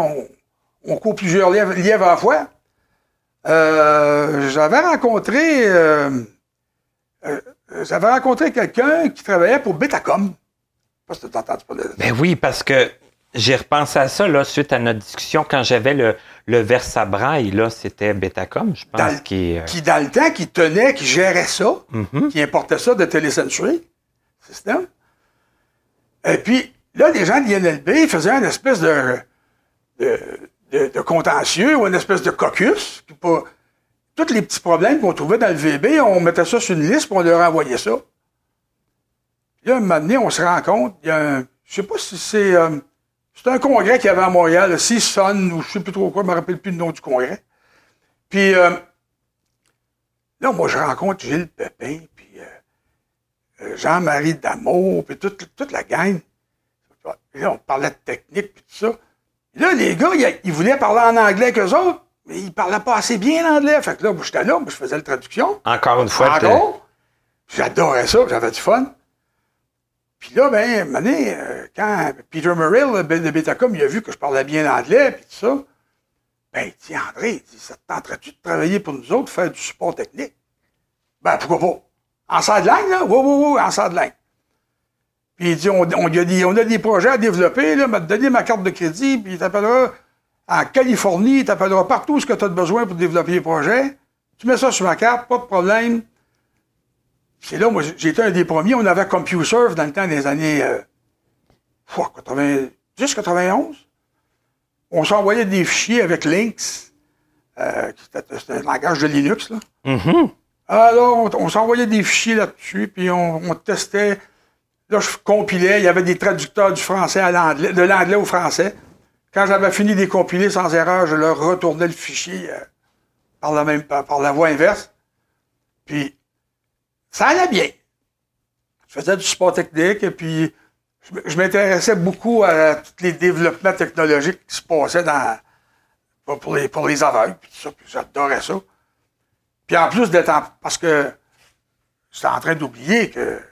Speaker 3: on, court plusieurs lièvres, à la fois, j'avais rencontré. j'avais rencontré quelqu'un qui travaillait pour Betacom. Je sais pas si tu entendu parler de.
Speaker 2: Ben oui, parce que j'ai repensé à ça, là, suite à notre discussion, quand j'avais le, le Versabraille, là, c'était Betacom, je pense,
Speaker 3: Dans-
Speaker 2: qui euh,
Speaker 3: Qui, dans le temps, qui tenait, qui gérait ça,
Speaker 2: mhm.
Speaker 3: qui importait ça de Télécentury, système. Et puis, là, les gens de l'INLB faisaient une espèce de, de, de- de contentieux ou une espèce de caucus. Tous les petits problèmes qu'on trouvait dans le VB, on mettait ça sur une liste puis on leur envoyait ça. Puis là, un moment donné, on se rend compte, il y a un, je sais pas si c'est, euh, c'est un congrès qu'il y avait à Montréal, le CSUN, ou je sais plus trop quoi, je me rappelle plus le nom du congrès. Puis, euh, là, moi, je rencontre Gilles Pépin, puis euh, euh, Jean-Marie Damour, puis toute, toute la gang. Là, on parlait de technique, puis tout ça. Puis là, les gars, ils, ils voulaient parler en anglais avec eux autres, mais ils parlaient pas assez bien l'anglais. Fait que là, moi, j'étais là, moi, je faisais la traduction.
Speaker 2: Encore une fois,
Speaker 3: Encore. J'adorais ça, j'avais du fun. Puis là, ben, donné, euh, quand Peter Murrill, le de Betacom, il a vu que je parlais bien l'anglais, puis tout ça, ben, il dit, André, il dit, ça te tenterait-tu de travailler pour nous autres, faire du support technique? Ben, pourquoi pas? En sideline, là? Oui, oui, oui, en sideline. Puis il dit, on, a des, on a des projets à développer, là, m'a donné ma carte de crédit, puis il t'appellera en Californie, il t'appellera partout ce que tu as besoin pour développer les projets. Tu mets ça sur ma carte, pas de problème. C'est là, moi, été un des premiers. On avait CompuServe dans le temps des années euh, ouah, 90, 91. On s'envoyait des fichiers avec Lynx, euh, qui était- c'était un langage de Linux. Là.
Speaker 2: Mhm.
Speaker 3: Alors, on, on s'envoyait des fichiers là-dessus, puis on, on testait. Là, je compilais. Il y avait des traducteurs du français à l'anglais, de l'anglais au français. Quand j'avais fini de les compiler sans erreur, je leur retournais le fichier euh, par, la même, par, par la voie inverse. Puis, ça allait bien. Je faisais du support technique, et puis je, m'intéressais beaucoup à tous les développements technologiques qui se passaient pour- les, aveugles, puis ça, puis j'adorais ça. Puis en plus d'être en, parce que j'étais en train d'oublier que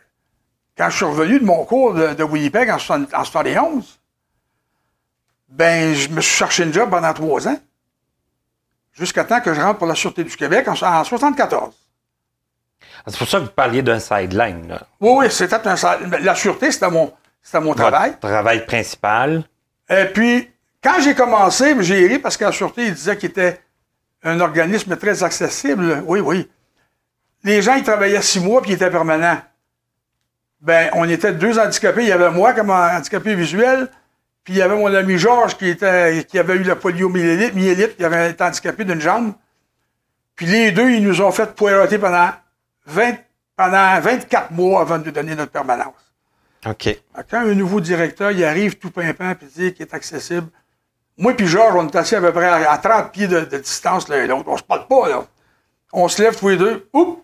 Speaker 3: quand je suis revenu de mon cours de, Winnipeg en, 60 en 71, ben, je me suis cherché une job pendant trois ans. Jusqu'à temps que je rentre pour la Sûreté du Québec en, en 74.
Speaker 2: C'est pour ça que vous parliez d'un sideline, là.
Speaker 3: Oui, oui, c'était un, sal- la Sûreté, c'était mon, c'était mon travail.
Speaker 2: Votre travail principal.
Speaker 3: Et puis, quand j'ai commencé, j'ai ri parce qu'en Sûreté, il disait qu'il était un organisme très accessible. Oui, oui. Les gens, ils travaillaient six mois puis ils étaient permanents. Ben, on était deux handicapés. Il y avait moi comme handicapé visuel, puis il y avait mon ami Georges qui, était, qui avait eu la poliomyélite, myélite, qui avait été handicapé d'une jambe. Puis les deux, ils nous ont fait poireauter pendant, 20, pendant 24 mois avant de nous donner notre permanence.
Speaker 2: OK.
Speaker 3: Quand un nouveau directeur, il arrive tout pimpant puis dit qu'il est accessible, moi puis Georges, on est assis à peu près à, à 30 pieds de, de distance l'un et l'autre. On se parle pas, là. On se lève tous les deux. Oups!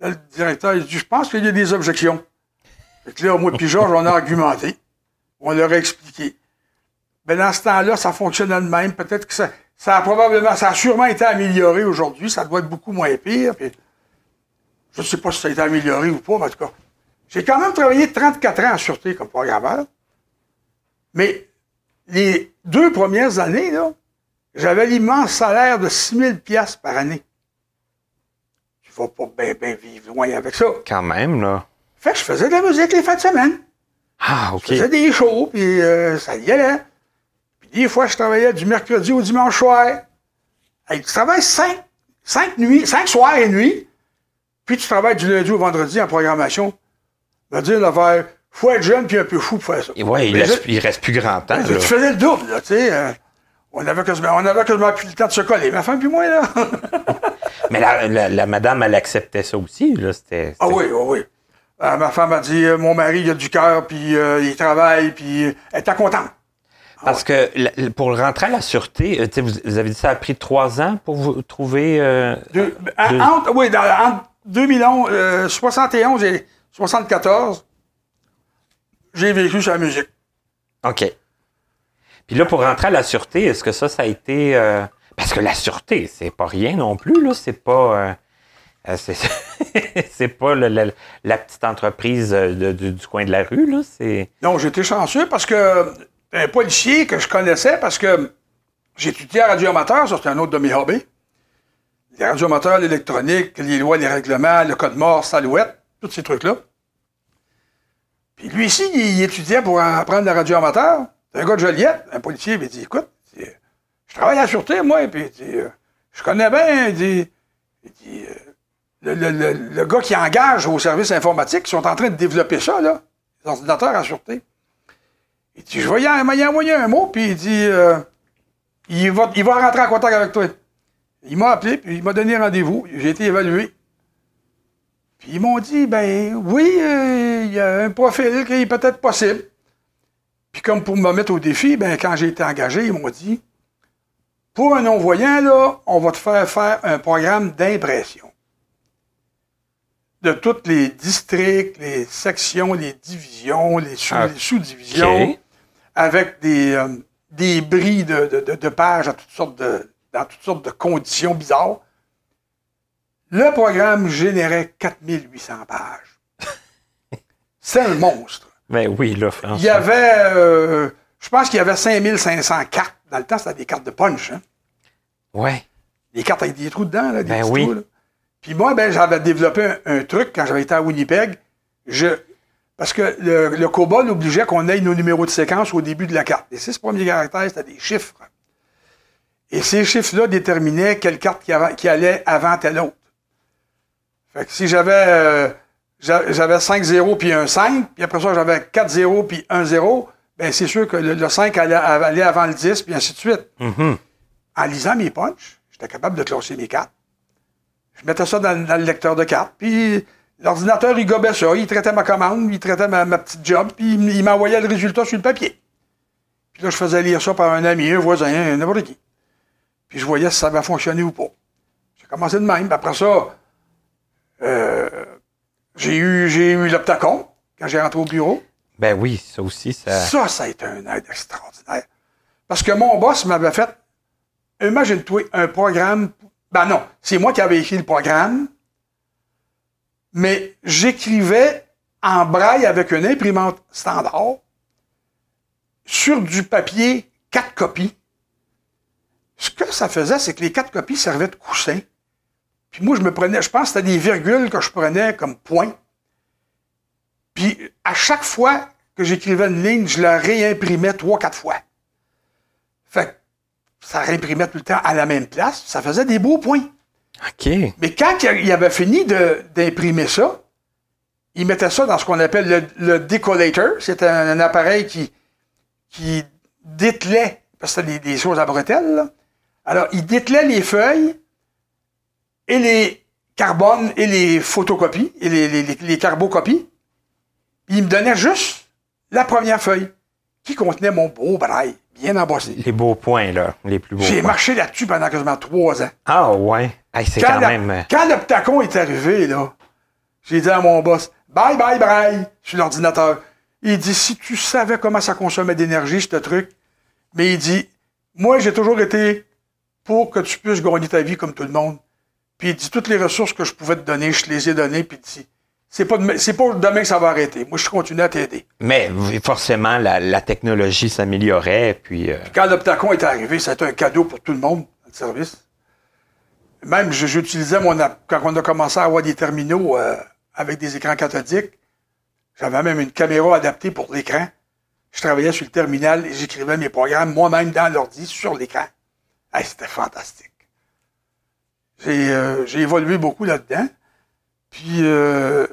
Speaker 3: Là, le directeur, il dit, je pense qu'il y a des objections. Fait que là, moi puis Georges, on a argumenté. On leur a expliqué. Ben, dans ce temps-là, ça fonctionnait de même. Peut-être que ça, Ça a probablement, ça a sûrement été amélioré aujourd'hui. Ça doit être beaucoup moins pire. Puis, je ne sais pas si ça a été amélioré ou pas, mais en tout cas. J'ai quand même travaillé 34 ans en sûreté comme programmeur. Mais les deux premières années, là, j'avais l'immense salaire de 6 000 piastres par année. Tu vas pas bien ben vivre loin avec ça.
Speaker 2: Quand même, là.
Speaker 3: Fait que je faisais de la musique les fins de semaine.
Speaker 2: Ah, OK.
Speaker 3: Je faisais des shows, puis euh, ça y allait. Puis des fois, je travaillais du mercredi au dimanche soir. Hey, tu travailles cinq, cinq nuits, cinq soirs et nuits, puis tu travailles du lundi au vendredi en programmation. Je veux dire l'affaire, faut être jeune puis un peu fou pour faire ça.
Speaker 2: Et ouais, il reste, il reste plus grand temps.
Speaker 3: tu faisais le double, là, tu sais. euh, on avait quasiment, on avait quasiment plus le temps de se coller, ma femme puis moi, là.
Speaker 2: Mais la, la- la madame, elle acceptait ça aussi. Là. C'était,
Speaker 3: Ah
Speaker 2: c'était-
Speaker 3: oui, oui, oui. Euh, ma femme a dit, euh, mon mari, il a du cœur, puis il travaille, puis elle était contente.
Speaker 2: Parce que la- pour rentrer à la sûreté, tu sais, vous, vous avez dit que ça a pris trois ans pour vous trouver.
Speaker 3: Deux- en-
Speaker 2: deux-
Speaker 3: entre, oui, dans, entre 2011, euh, 71 et 74, j'ai vécu la musique.
Speaker 2: OK. Puis là, pour rentrer à la sûreté, est-ce que ça, ça a été. euh, Parce que la sûreté, c'est pas rien non plus, là. C'est pas. euh, euh, c'est, pas le- le- la petite entreprise de- du, du coin de la rue, là. C'est.
Speaker 3: Non, j'étais chanceux parce que un policier que je connaissais, parce que étudié à radioamateur, ça c'est un autre de mes hobbies. Les radioamateurs, l'électronique, les lois, les règlements, le code mort, salouette, tous ces trucs-là. Puis lui ici, il, étudiait pour apprendre la radioamateur. C'est un gars de Joliette, un policier, il dit, écoute, je travaille à la sûreté, moi, puis euh, je connais bien, il dit, euh, le, gars qui engage au service informatique, ils sont en train de développer ça, là, les ordinateurs à sûreté. Il dit, je vais y envoyer un mot, puis il dit, euh, il, va, il va rentrer en contact avec toi. Il m'a appelé, puis il m'a donné rendez-vous. J'ai été évalué. Puis ils m'ont dit, ben oui, euh, il y a un profil qui est peut-être possible. Puis comme pour me mettre au défi, ben quand j'ai été engagé, ils m'ont dit, pour un non-voyant, là, on va te faire faire un programme d'impression. De tous les districts, les sections, les divisions, les, sous-
Speaker 2: Ah,
Speaker 3: les sous-divisions
Speaker 2: OK.
Speaker 3: avec des, euh, des bris de, de- de- de pages à toutes sortes de, dans toutes sortes de conditions bizarres. Le programme générait 4800 pages. C'est un monstre.
Speaker 2: Ben oui, là, franchement.
Speaker 3: Il y avait, euh, je pense qu'il y avait 5500 cartes. Dans le temps, c'était des cartes de punch. Hein?
Speaker 2: Ouais.
Speaker 3: Des cartes avec des trous dedans, là, des
Speaker 2: Ben
Speaker 3: petits
Speaker 2: oui.
Speaker 3: trous, là. Puis moi, ben, j'avais développé un, un truc quand j'avais été à Winnipeg. Je, parce que le, le COBOL obligeait qu'on ait nos numéros de séquence au début de la carte. Les six premiers caractères, c'était des chiffres. Et ces chiffres-là déterminaient quelle carte qui, allait avant telle autre. Fait que si j'avais euh, j'a- j'avais 5 0 puis un 5, puis après ça, j'avais 4 0 puis 1 0, ben c'est sûr que le, le 5 allait, allait avant le 10, puis ainsi de suite.
Speaker 2: Mhm.
Speaker 3: En lisant mes punches, j'étais capable de classer mes cartes. Je mettais ça dans, dans le lecteur de cartes, puis l'ordinateur, il gobait ça, il traitait ma commande, il traitait ma, ma petite job, puis il, il m'envoyait le résultat sur le papier. Puis là, je faisais lire ça par un ami, un voisin, n'importe qui. Puis je voyais si ça va fonctionner ou pas. J'ai commencé de même. Puis après ça, euh, j'ai eu, j'ai eu l'optacon quand j'ai rentré au bureau.
Speaker 2: Ben oui, ça aussi, ça.
Speaker 3: Ça, ça a été un aide extraordinaire. Parce que mon boss m'avait fait, imagine-toi, un programme. Ben non, c'est moi qui avais écrit le programme, mais j'écrivais en braille avec une imprimante standard sur du papier quatre copies. Ce que ça faisait, c'est que les quatre copies servaient de coussin. Puis moi, je me prenais, je pense que c'était des virgules que je prenais comme point. Puis à chaque fois que j'écrivais une ligne, je la réimprimais trois, quatre fois. Fait que ça réimprimait tout le temps à la même place. Ça faisait des beaux points.
Speaker 2: OK.
Speaker 3: Mais quand il avait fini d'imprimer ça, il mettait ça dans ce qu'on appelle le, le decollator. C'est un, un appareil qui, qui dételait, parce que c'était des, des choses à bretelles. là. Alors, il dételait les feuilles et les carbones et les photocopies et les, les, les- les carbocopies. Il me donnait juste la première feuille qui contenait mon beau braille, bien embossé.
Speaker 2: Les beaux points, là. Les plus beaux
Speaker 3: J'ai marché là-dessus pendant quasiment trois ans.
Speaker 2: Ah ouais. Hey, c'est
Speaker 3: Quand,
Speaker 2: même. euh,
Speaker 3: quand le ptacon est arrivé, là, j'ai dit à mon boss, bye bye braille sur l'ordinateur. Il dit, si tu savais comment ça consommait d'énergie, ce truc. Mais il dit, moi, j'ai toujours été pour que tu puisses gagner ta vie comme tout le monde. Puis il dit toutes les ressources que je pouvais te donner, je te les ai données, puis il dit c'est pas, demain- c'est pas demain que ça va arrêter. Moi, je continue à t'aider.
Speaker 2: Mais forcément, la, la technologie s'améliorait, puis... euh,
Speaker 3: Quand l'Optacon est arrivé, ça a été un cadeau pour tout le monde, le service. Même, j'utilisais mon quand on a commencé à avoir des terminaux euh, avec des écrans cathodiques, j'avais même une caméra adaptée pour l'écran. Je travaillais sur le terminal et j'écrivais mes programmes moi-même dans l'ordi sur l'écran. Hey, C'était fantastique. J'ai euh, j'ai évolué beaucoup là-dedans. Puis, euh,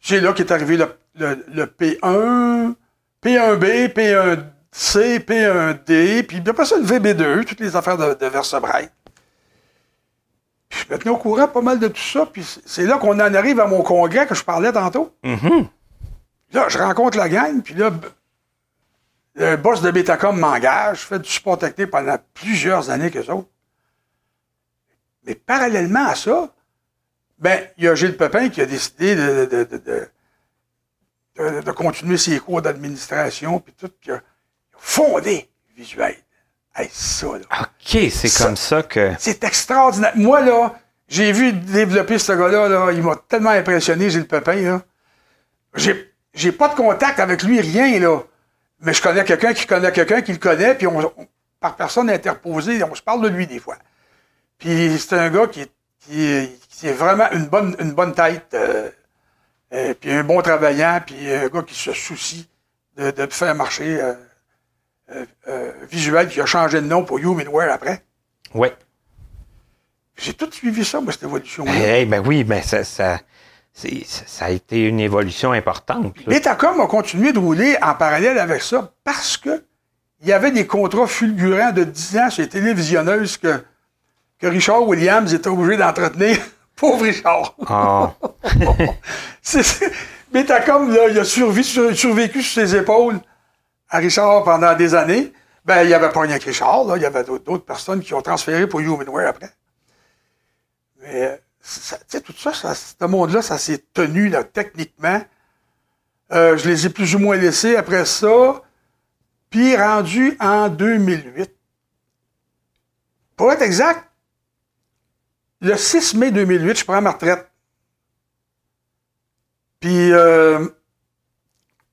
Speaker 3: c'est là qu'est arrivé le, le- le P1, P1B, P1C, P1D, puis après ça, le VB2, toutes les affaires de, de vertebrae. Puis je me tenais au courant pas mal de tout ça, puis c'est- là qu'on en arrive à mon congrès que je parlais tantôt.
Speaker 2: mhm.
Speaker 3: Là, je rencontre la gang, puis là, le boss de Betacom m'engage. Je fais du support technique pendant plusieurs années que autres. Mais parallèlement à ça, ben, il y a Gilles Pepin qui a décidé de, de, de, de- de- continuer ses cours d'administration, puis tout, puis il a fondé Visuel. Hey, ça, là.
Speaker 2: OK, c'est comme ça que...
Speaker 3: C'est extraordinaire. Moi, là, j'ai vu développer ce gars-là, là, il m'a tellement impressionné, Gilles Pepin, là. J'ai, j'ai pas de contact avec lui, rien, là. Mais je connais quelqu'un qui connaît quelqu'un qui le connaît, puis on, on- par personne interposée, on se parle de lui des fois. Puis c'est un gars qui est, qui est, qui est vraiment une bonne, une bonne tête, euh, euh, puis un bon travaillant, puis un gars qui se soucie de, de faire marcher euh, euh, euh, Visuel, qui a changé de nom pour Humanware après.
Speaker 2: Ouais.
Speaker 3: J'ai tout suivi ça, moi, cette évolution-là.
Speaker 2: Eh, ben oui, ben ça, ça, ça, a été une évolution importante. là.
Speaker 3: Betacom a continué de rouler en parallèle avec ça parce que il y avait des contrats fulgurants de 10 ans sur les télévisionneuses que, que Richard Williams était obligé d'entretenir. Pauvre Richard. Là, il a survécu, sur- survécu sur ses épaules à Richard pendant des années. Ben, il n'y avait pas rien que Richard, là. Il y avait d'autres personnes qui ont transféré pour Humanware après. Mais, ça- tout ça, ce monde-là, ça s'est tenu, là, techniquement. Euh, je les ai plus ou moins laissés après ça. Puis, rendu en 2008. Pour être exact, le 6 mai 2008, je prends ma retraite. Puis, euh,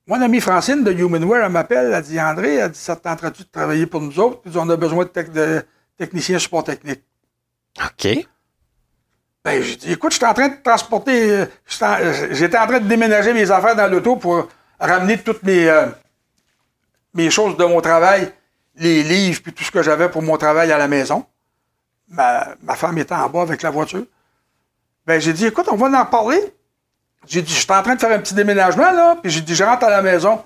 Speaker 3: mon amie Francine de Humanware, elle m'appelle, elle dit André, elle dit Ça te tenterait-tu de travailler pour nous autres? Puis, On a besoin de, de techniciens support technique.
Speaker 2: OK.
Speaker 3: Ben, j'ai dit Écoute, j'étais en train de transporter, euh, j'étais en- euh, j'étais en train de déménager mes affaires dans l'auto pour ramener toutes mes, euh, mes choses de mon travail, les livres, puis tout ce que j'avais pour mon travail à la maison. Ma, ma femme était en bas avec la voiture. Ben, j'ai dit, écoute, on va en parler. J'ai dit, je suis en train de faire un petit déménagement, là. Puis j'ai dit, je rentre à la maison.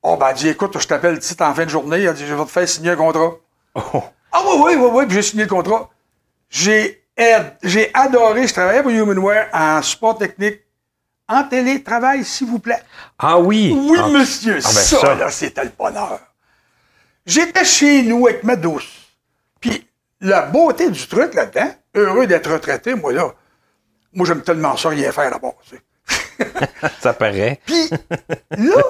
Speaker 3: Oh, ben, elle dit, écoute, je t'appelle ici en fin de journée. Elle dit, je vais te faire signer un contrat.
Speaker 2: Oh,
Speaker 3: Ah, oui, oui, oui, oui. Puis j'ai signé le contrat. J'ai, j'ai adoré. Je travaillais pour Humanware en support technique, en télétravail, s'il vous plaît.
Speaker 2: Ah oui.
Speaker 3: Oui,
Speaker 2: Ah,
Speaker 3: monsieur,
Speaker 2: ben
Speaker 3: ça,
Speaker 2: ça.
Speaker 3: là, c'était le bonheur. J'étais chez nous avec ma douce. Puis, la beauté du truc là-dedans, heureux d'être retraité, moi, là, moi, j'aime tellement ça, rien faire d'abord. tu sais.
Speaker 2: Ça paraît.
Speaker 3: Puis, là,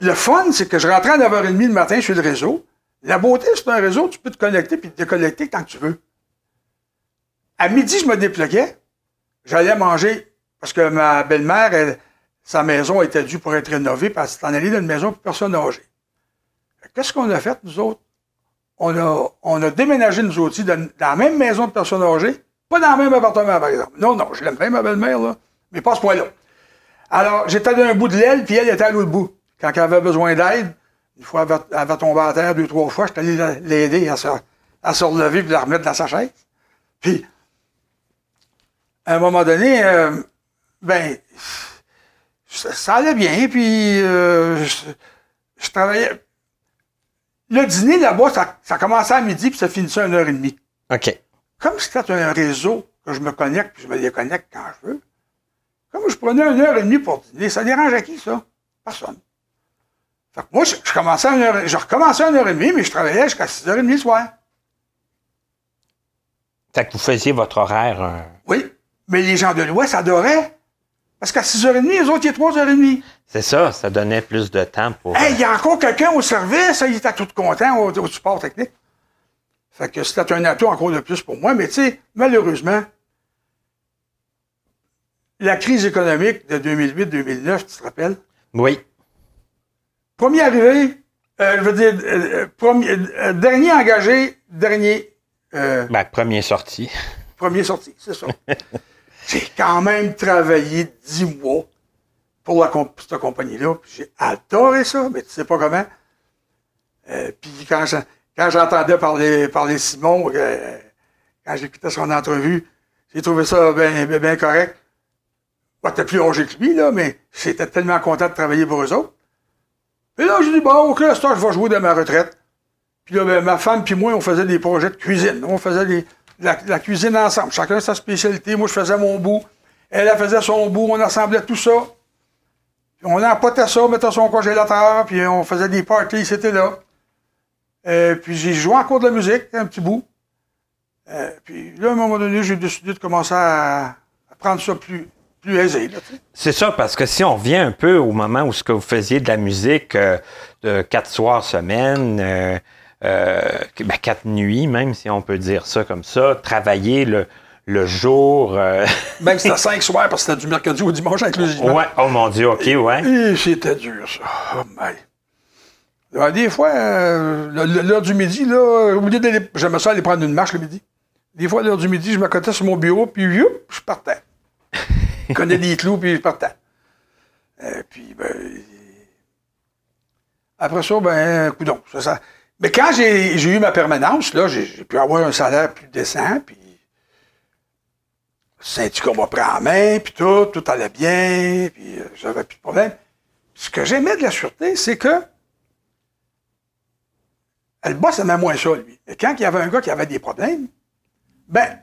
Speaker 3: le fun, c'est que je rentrais à 9h30 le matin sur le réseau. La beauté, c'est un réseau, tu peux te connecter puis te déconnecter quand tu veux. À midi, je me dépluguais. J'allais manger parce que ma belle-mère, elle, sa maison était due pour être rénovée parce en allée dans une maison pour personne âgée. Qu'est-ce qu'on a fait, nous autres? On a, on a déménagé, nous autres, dans, la même maison de personnes âgées, pas dans le même appartement, par exemple. Non, non, je l'aime bien, ma belle-mère, là, mais pas à ce point-là. Alors, j'étais d'un bout de l'aile, puis elle était à l'autre bout. Quand elle avait besoin d'aide, une fois elle avait, elle avait tombé à terre deux, trois fois, j'étais allé la- l'aider à se, à se relever puis la remettre dans sa chaise. Puis, à un moment donné, euh, ben, ça, ça allait bien, puis euh, je, je travaillais. Le dîner là-bas, ça, ça commençait à midi, puis ça finissait à une heure et demie.
Speaker 2: OK.
Speaker 3: Comme c'était un réseau que je me connecte, puis je me déconnecte quand je veux, comme je prenais une heure et demie pour dîner, ça dérange à qui, ça? Personne. Fait que moi, je, je commençais à une heure, je recommençais à une heure et demie, mais je travaillais jusqu'à 6h30 le soir.
Speaker 2: Fait que vous faisiez votre horaire. euh,
Speaker 3: Oui. Mais les gens de l'Ouest adoraient. Parce qu'à 6h30, les autres, il est 3h30.
Speaker 2: C'est ça, ça donnait plus de temps pour.
Speaker 3: Hey, il y a encore quelqu'un au service, il était tout content au, au support technique. Fait que c'était un atout encore de plus pour moi. Mais tu sais, malheureusement, la crise économique de 2008-2009, tu te rappelles?
Speaker 2: Oui.
Speaker 3: Premier arrivé, euh, je veux dire, euh, premier, euh, dernier engagé, dernier. Euh,
Speaker 2: Ben, premier sorti.
Speaker 3: premier sorti, c'est ça. j'ai quand même travaillé dix mois pour cette compagnie-là. J'ai adoré ça, mais tu sais pas comment. Euh, puis quand, je- quand j'entendais parler, Simon, euh, quand j'écoutais son entrevue, j'ai trouvé ça bien ben, ben correct. Moi, t'es plus âgé que lui, là, mais j'étais tellement content de travailler pour eux autres. Et là, j'ai dit, bon, OK, à ce temps, je vais jouer de ma retraite. Puis là, ben, ma femme puis moi, on faisait des projets de cuisine. On faisait des- la, cuisine ensemble. Chacun sa spécialité. Moi, je faisais mon bout. Elle, faisait son bout. On assemblait tout ça. On empotait ça, on mettait ça au congélateur, puis on faisait des parties, c'était là. Euh, puis j'ai joué en cours de la musique, un petit bout. Euh, puis là, à un moment donné, j'ai décidé de commencer à, prendre ça plus, plus aisé.
Speaker 2: C'est ça, parce que si on revient un peu au moment où ce que vous faisiez de la musique euh, de quatre soirs semaine, ben, quatre nuits même, si on peut dire ça comme ça, travailler le, le jour. euh,
Speaker 3: Même si c'était cinq soirs, parce que c'était du mercredi au dimanche inclusivement.
Speaker 2: ouais, oh mon Dieu, ok, ouais.
Speaker 3: C'était dur, ça. Oh my. Des fois, euh, l'heure du midi, là, au lieu d'aller. J'aimais ça aller prendre une marche le midi. Des fois, à l'heure du midi, je m'accotais sur mon bureau, puis youp, je partais. Je connais des clous, puis je partais. Et puis, ben. Après ça, ben, coudon. Ça, ça- Mais quand j'ai eu ma permanence, là, j'ai pu avoir un salaire plus décent, puis. Le syndicat m'a pris en main, puis tout, tout allait bien, puis euh, j'avais plus de problème. Ce que j'aimais de la sûreté, c'est que le boss aimait moins ça, lui. Et quand il y avait un gars qui avait des problèmes, ben,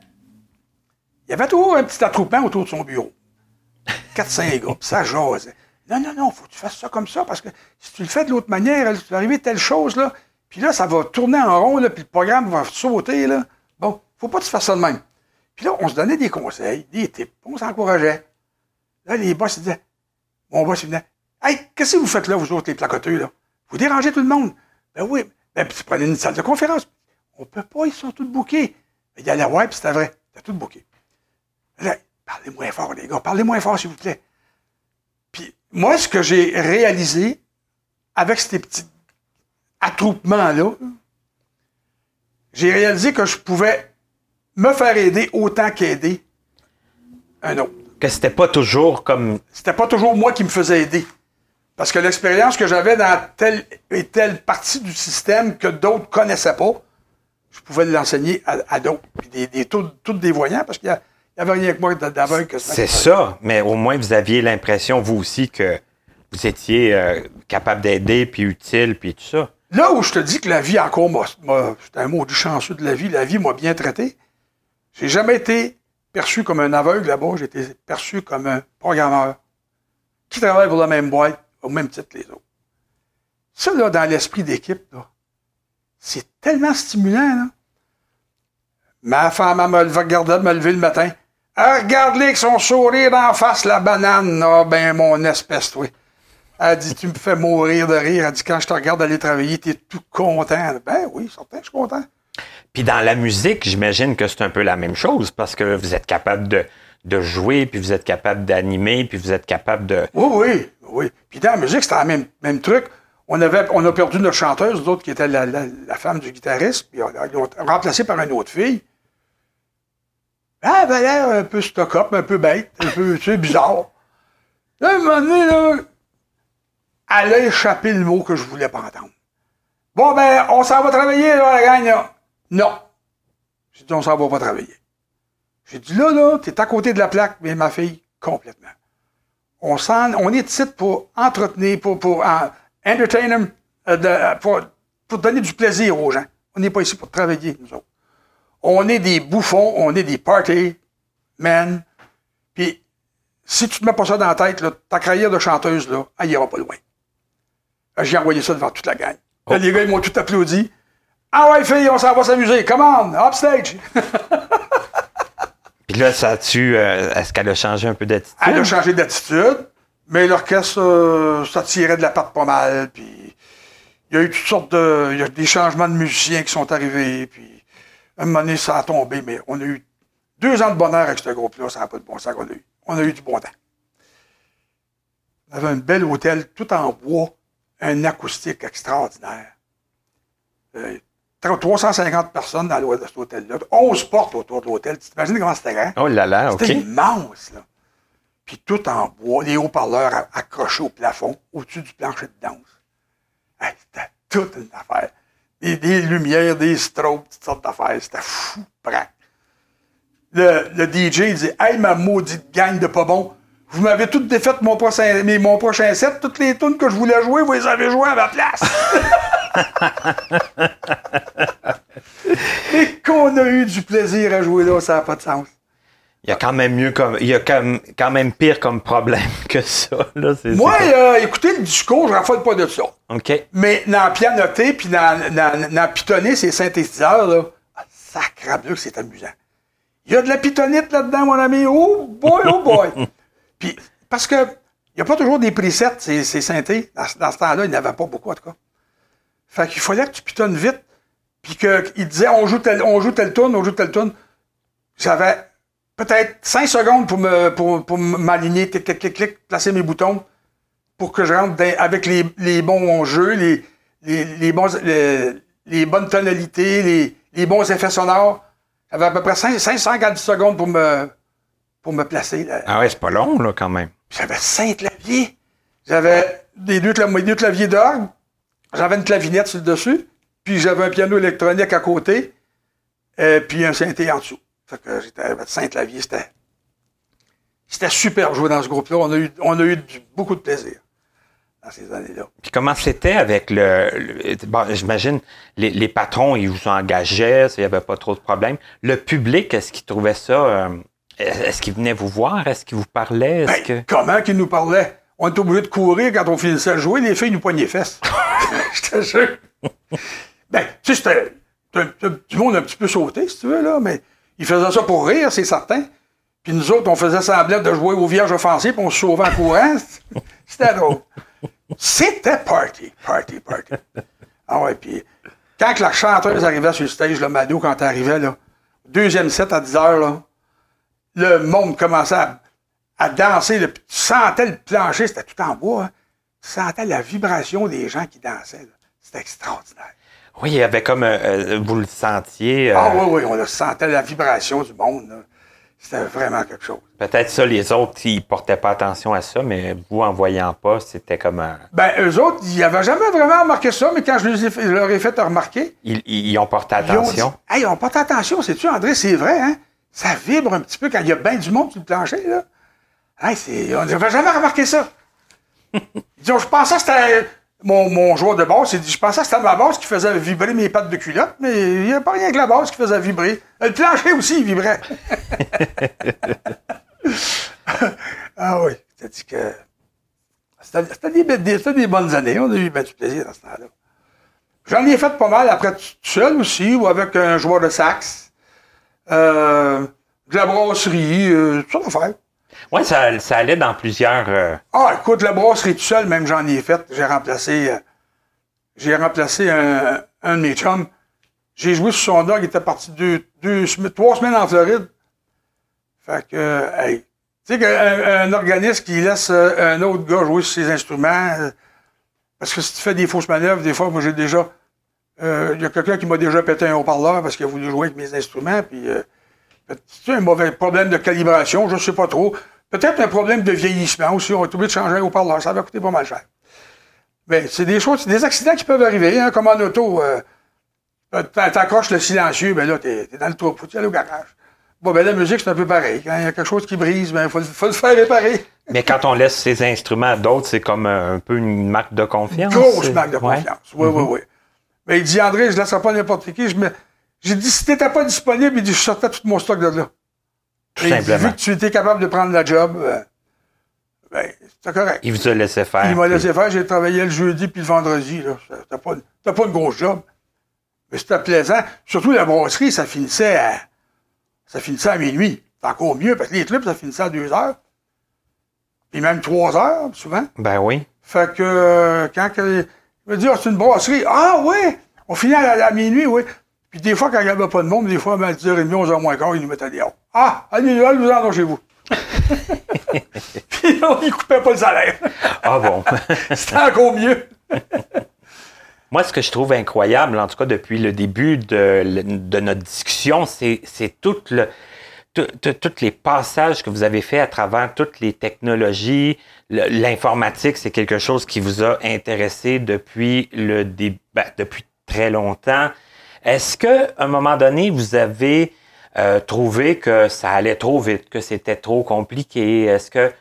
Speaker 3: il y avait toujours un petit attroupement autour de son bureau. 4-5 gars, puis ça jasait. Non, non, non, faut que tu fasses ça comme ça, parce que si tu le fais de l'autre manière, il va arriver telle chose, là, puis là, ça va tourner en rond, là, puis le programme va sauter, là. Bon, faut pas que tu fasses ça de même. Puis là, on se donnait des conseils, des tips, on s'encourageait. Là, les boss, disaient, mon boss, il venait, Hey, qu'est-ce que vous faites là, vous autres, les placoteux, là? Vous dérangez tout le monde. Ben oui. Ben, puis tu prenais une salle de conférence. On peut pas, ils sont tous bouqués. Ben, il y allait ouais, puis c'était vrai. C'était tout bouqué. Là, parlez moins fort, les gars. Parlez moins fort, s'il vous plaît. Puis, moi, ce que j'ai réalisé avec ces petits attroupements-là, j'ai réalisé que je pouvais me faire aider autant qu'aider un autre.
Speaker 2: Que c'était pas toujours comme.
Speaker 3: C'était pas toujours moi qui me faisais aider. Parce que l'expérience que j'avais dans telle et telle partie du système que d'autres connaissaient pas, je pouvais l'enseigner à, à d'autres. Puis des, des, tous, tous des voyants, parce qu'il n'y avait rien que moi d'aveugle que
Speaker 2: C'est ça, mais au moins vous aviez l'impression, vous aussi, que vous étiez euh, capable d'aider, puis utile, puis tout ça.
Speaker 3: Là où je te dis que la vie encore m'a. C'est un mot du chanceux de la vie, la vie m'a bien traité. J'ai jamais été perçu comme un aveugle là-bas, j'ai été perçu comme un programmeur qui travaille pour la même boîte, au même titre que les autres. Ça, là, dans l'esprit d'équipe, c'est tellement stimulant, là. Ma femme, elle me regardait me lever le matin. Ah, Regarde-les avec son sourire d'en face, la banane. Ah, ben, mon espèce, toi. Elle dit, tu me fais mourir de rire. Elle dit, quand je te regarde aller travailler, t'es tout content. Ben oui, certain, je suis content.
Speaker 2: Puis dans la musique, j'imagine que c'est un peu la même chose, parce que vous êtes capable de, de jouer, puis vous êtes capable d'animer, puis vous êtes capable de.
Speaker 3: Oui, oui, oui. Puis dans la musique, c'était le même, même truc. On, avait, on a perdu notre chanteuse, d'autres qui était la, la- la femme du guitariste, puis on l'a remplacée par une autre fille. Elle avait l'air un peu stock-up, un peu bête, un peu, tu sais, bizarre. Là, à un moment donné, là, elle a échappé le mot que je voulais pas entendre. Bon, ben, on s'en va travailler, là, la gang, là. Non. J'ai dit, on s'en va pas travailler. J'ai dit, là, là, t'es à côté de la plaque, mais ma fille, complètement. On, s'en, on est ici pour entretenir, pour, pour en- entertain euh, de- pour, pour donner du plaisir aux gens. On n'est pas ici pour travailler, nous autres. On est des bouffons, on est des party men. Puis, si tu te mets pas ça dans la tête, ta carrière de chanteuse, là, elle ira pas loin. J'ai envoyé ça devant toute la gang. Là, les gars, ils m'ont tout applaudi. Ah ouais, fille, on s'en va s'amuser. Come on, upstage.
Speaker 2: Puis là, ça a-tu. euh, Est-ce qu'elle a changé un peu d'attitude?
Speaker 3: Elle a changé d'attitude, mais l'orchestre, euh, ça tirait de la patte pas mal. Puis il y a eu toutes sortes de. Il y a des changements de musiciens qui sont arrivés. Puis un moment donné, ça a tombé, mais on a eu deux ans de bonheur avec ce groupe-là, ça n'a pas de bon sens qu'on a eu. On a eu du bon temps. On avait un bel hôtel, tout en bois, un acoustique extraordinaire. Euh, 350 personnes dans cet hôtel-là. 11 portes autour de l'hôtel. Tu t'imagines comment c'était grand?
Speaker 2: Oh là là, OK.
Speaker 3: C'était immense, là. Puis tout en bois, les haut-parleurs accrochés au plafond, au-dessus du plancher de danse. Hey, c'était toute une affaire. Des, des lumières, des strobes, toutes sortes d'affaires. C'était fou, braque. Le, le DJ il dit Hey, ma maudite gang de pas bons, vous m'avez toutes défaites mon prochain, mais mon prochain set, toutes les tunes que je voulais jouer, vous les avez jouées à ma place. Et qu'on a eu du plaisir à jouer là, ça n'a pas de sens.
Speaker 2: Il y a quand même mieux comme. Il y a quand même, quand même pire comme problème que ça. Là.
Speaker 3: Moi, euh, écoutez le discours, je raffole pas de ça.
Speaker 2: OK.
Speaker 3: Mais dans pianoter puis dans, dans, dans pitonner ces synthétiseurs, là, ah, sacrableu que c'est amusant. Il y a de la pitonite là-dedans, mon ami. Oh boy, oh boy. parce que il n'y a pas toujours des presets, ces, ces synthés. Dans, ce- temps-là, il n'y avait pas beaucoup, en tout cas. Fait qu'il fallait que tu pitonnes vite. Puis qu'il disait, on joue tel, on joue tel tune, on joue tel tune. J'avais peut-être cinq secondes pour me, pour, pour m'aligner, clic, clic, clic, clic, placer mes boutons pour que je rentre avec les, les bons jeux, les, les, les, bons, les, bonnes tonalités, les, les bons effets sonores. J'avais à peu près 5, 540 secondes pour me, pour me placer. là.
Speaker 2: Ah ouais, c'est pas long, là, quand même.
Speaker 3: J'avais cinq claviers. J'avais des deux, cla- mes deux claviers d'orgue. J'avais une clavinette sur le dessus. Puis j'avais un piano électronique à côté. euh, puis un synthé en dessous. Fait que j'étais avec cinq claviers. C'était, c'était super jouer dans ce groupe-là. On a eu, on a eu du- beaucoup de plaisir dans ces années-là.
Speaker 2: Puis comment c'était avec le. le- bon, j'imagine, les, les patrons, ils vous engageaient, il n'y avait pas trop de problèmes. Le public, est-ce qu'il trouvait ça. euh, est-ce qu'il venait vous voir? Est-ce qu'il vous parlait? Est-ce
Speaker 3: Ben,
Speaker 2: que.
Speaker 3: Comment qu'ils nous parlaient? On était obligé de courir quand on finissait de jouer. Les filles nous poignaient les fesses. Je te jure. Ben, tu sais, c'était du monde un petit peu sauté, si tu veux, là, mais ils faisaient ça pour rire, c'est certain. Puis nous autres, on faisait semblant de jouer aux vierges offensées, puis on se sauvait en courant. C'était drôle. C'était party, party, party. Ah ouais, puis quand la chanteuse arrivait sur le stage, le Mado, quand elle arrivait, là, deuxième set à 10 heures, là, le monde commençait à, à danser. Le, tu sentais le plancher, c'était tout en bois. hein. Tu sentais la vibration des gens qui dansaient. C'était extraordinaire.
Speaker 2: Oui, il y avait comme. euh, euh, vous le sentiez. euh,
Speaker 3: Ah oui, oui, on le sentait la vibration du monde. là. C'était vraiment quelque chose.
Speaker 2: Peut-être ça, les autres, ils portaient pas attention à ça, mais vous, en voyant pas, c'était comme. un-
Speaker 3: Ben, eux autres, ils n'avaient jamais vraiment remarqué ça, mais quand je, les ai fait- je leur ai fait remarquer,
Speaker 2: Ils, ils- ont porté
Speaker 3: ils ont dit
Speaker 2: attention.
Speaker 3: Hey, ils ont pas attention, sais-tu, André, c'est vrai, hein? Ça vibre un petit peu quand il y a bien du monde sur le plancher, là. Hey, c'est, on n'avait jamais remarqué ça. Ils je pensais que c'était mon, mon joueur de. Il dit, je pensais que c'était ma base qui faisait vibrer mes pattes de culotte, mais il n'y a pas rien que la base qui faisait vibrer. Le plancher aussi, il vibrait. ah oui, t'as dit que. C'était c'était des, des- c'était des bonnes années. On a eu bien du plaisir dans ce temps-là. J'en ai fait pas mal après tout seul aussi, ou avec un joueur de sax. Euh, de la brasserie, euh, tout ça d'affaires.
Speaker 2: Oui, ça, ça allait dans plusieurs. euh,
Speaker 3: Ah, écoute, la brasserie tout seul, même j'en ai fait. J'ai remplacé, euh, j'ai remplacé un, un de mes chums. J'ai joué sur son dog, il était parti deux, deux, trois semaines en Floride. Fait que, euh, hey, tu sais qu'un un organisme qui laisse euh, un autre gars jouer sur ses instruments, euh, parce que si tu fais des fausses manœuvres, des fois, moi j'ai déjà, euh, il y a quelqu'un qui m'a déjà pété un haut-parleur parce qu'il a voulu jouer avec mes instruments, puis euh, c'est un mauvais problème de calibration, je sais pas trop. Peut-être un problème de vieillissement aussi. On est obligé de changer un haut-parleur. Ça va coûter pas mal cher. Mais c'est des choses, c'est des accidents qui peuvent arriver, hein, comme en auto. Euh, t'a- T'accroches le silencieux, ben là, t'es es dans le trou. Faut aller au garage. Bon, ben la musique, c'est un peu pareil. Quand il y a quelque chose qui brise, ben, faut, le- faut le faire réparer.
Speaker 2: Mais quand on laisse ces instruments à d'autres, c'est comme euh, un peu une marque de confiance.
Speaker 3: Grosse
Speaker 2: c'est-
Speaker 3: marque de
Speaker 2: Ouais.
Speaker 3: confiance. Oui, oui, oui. Mais il dit, André, je ne laisserai pas n'importe qui. Je me... J'ai dit, si t'étais pas disponible, il dit, je sortais tout mon stock de là.
Speaker 2: Tout
Speaker 3: Et il dit,
Speaker 2: simplement.
Speaker 3: vu que tu étais capable de prendre la job, euh, ben, c'était correct.
Speaker 2: Il vous a laissé faire.
Speaker 3: Il m'a laissé faire, j'ai travaillé le jeudi puis le vendredi. C'était pas, pas une grosse job. Mais c'était plaisant. Surtout la brasserie, ça finissait à, ça finissait à minuit. C'est encore mieux parce que les clubs, ça finissait à deux heures. Puis même trois heures, souvent.
Speaker 2: Ben oui.
Speaker 3: Fait que euh, quand me dit, Ah, c'est une brasserie. Ah oui! On finit à, à minuit, oui. Puis des fois, quand il n'y avait pas de monde, des fois, à 10h30, 11h moins quart, ils nous mettaient dehors. Ah, allez, allez, vous en chez vous. Puis là, ils coupaient pas le salaire.
Speaker 2: Ah bon?
Speaker 3: C'était encore mieux.
Speaker 2: Moi, ce que je trouve incroyable, en tout cas depuis le début de, de notre discussion, c'est tout le, tous les passages que vous avez fait à travers toutes les technologies. L'informatique, c'est quelque chose qui vous a intéressé depuis le début, ben, depuis très longtemps. Est-ce que, à un moment donné, vous avez euh, trouvé que ça allait trop vite, que c'était trop compliqué? Est-ce que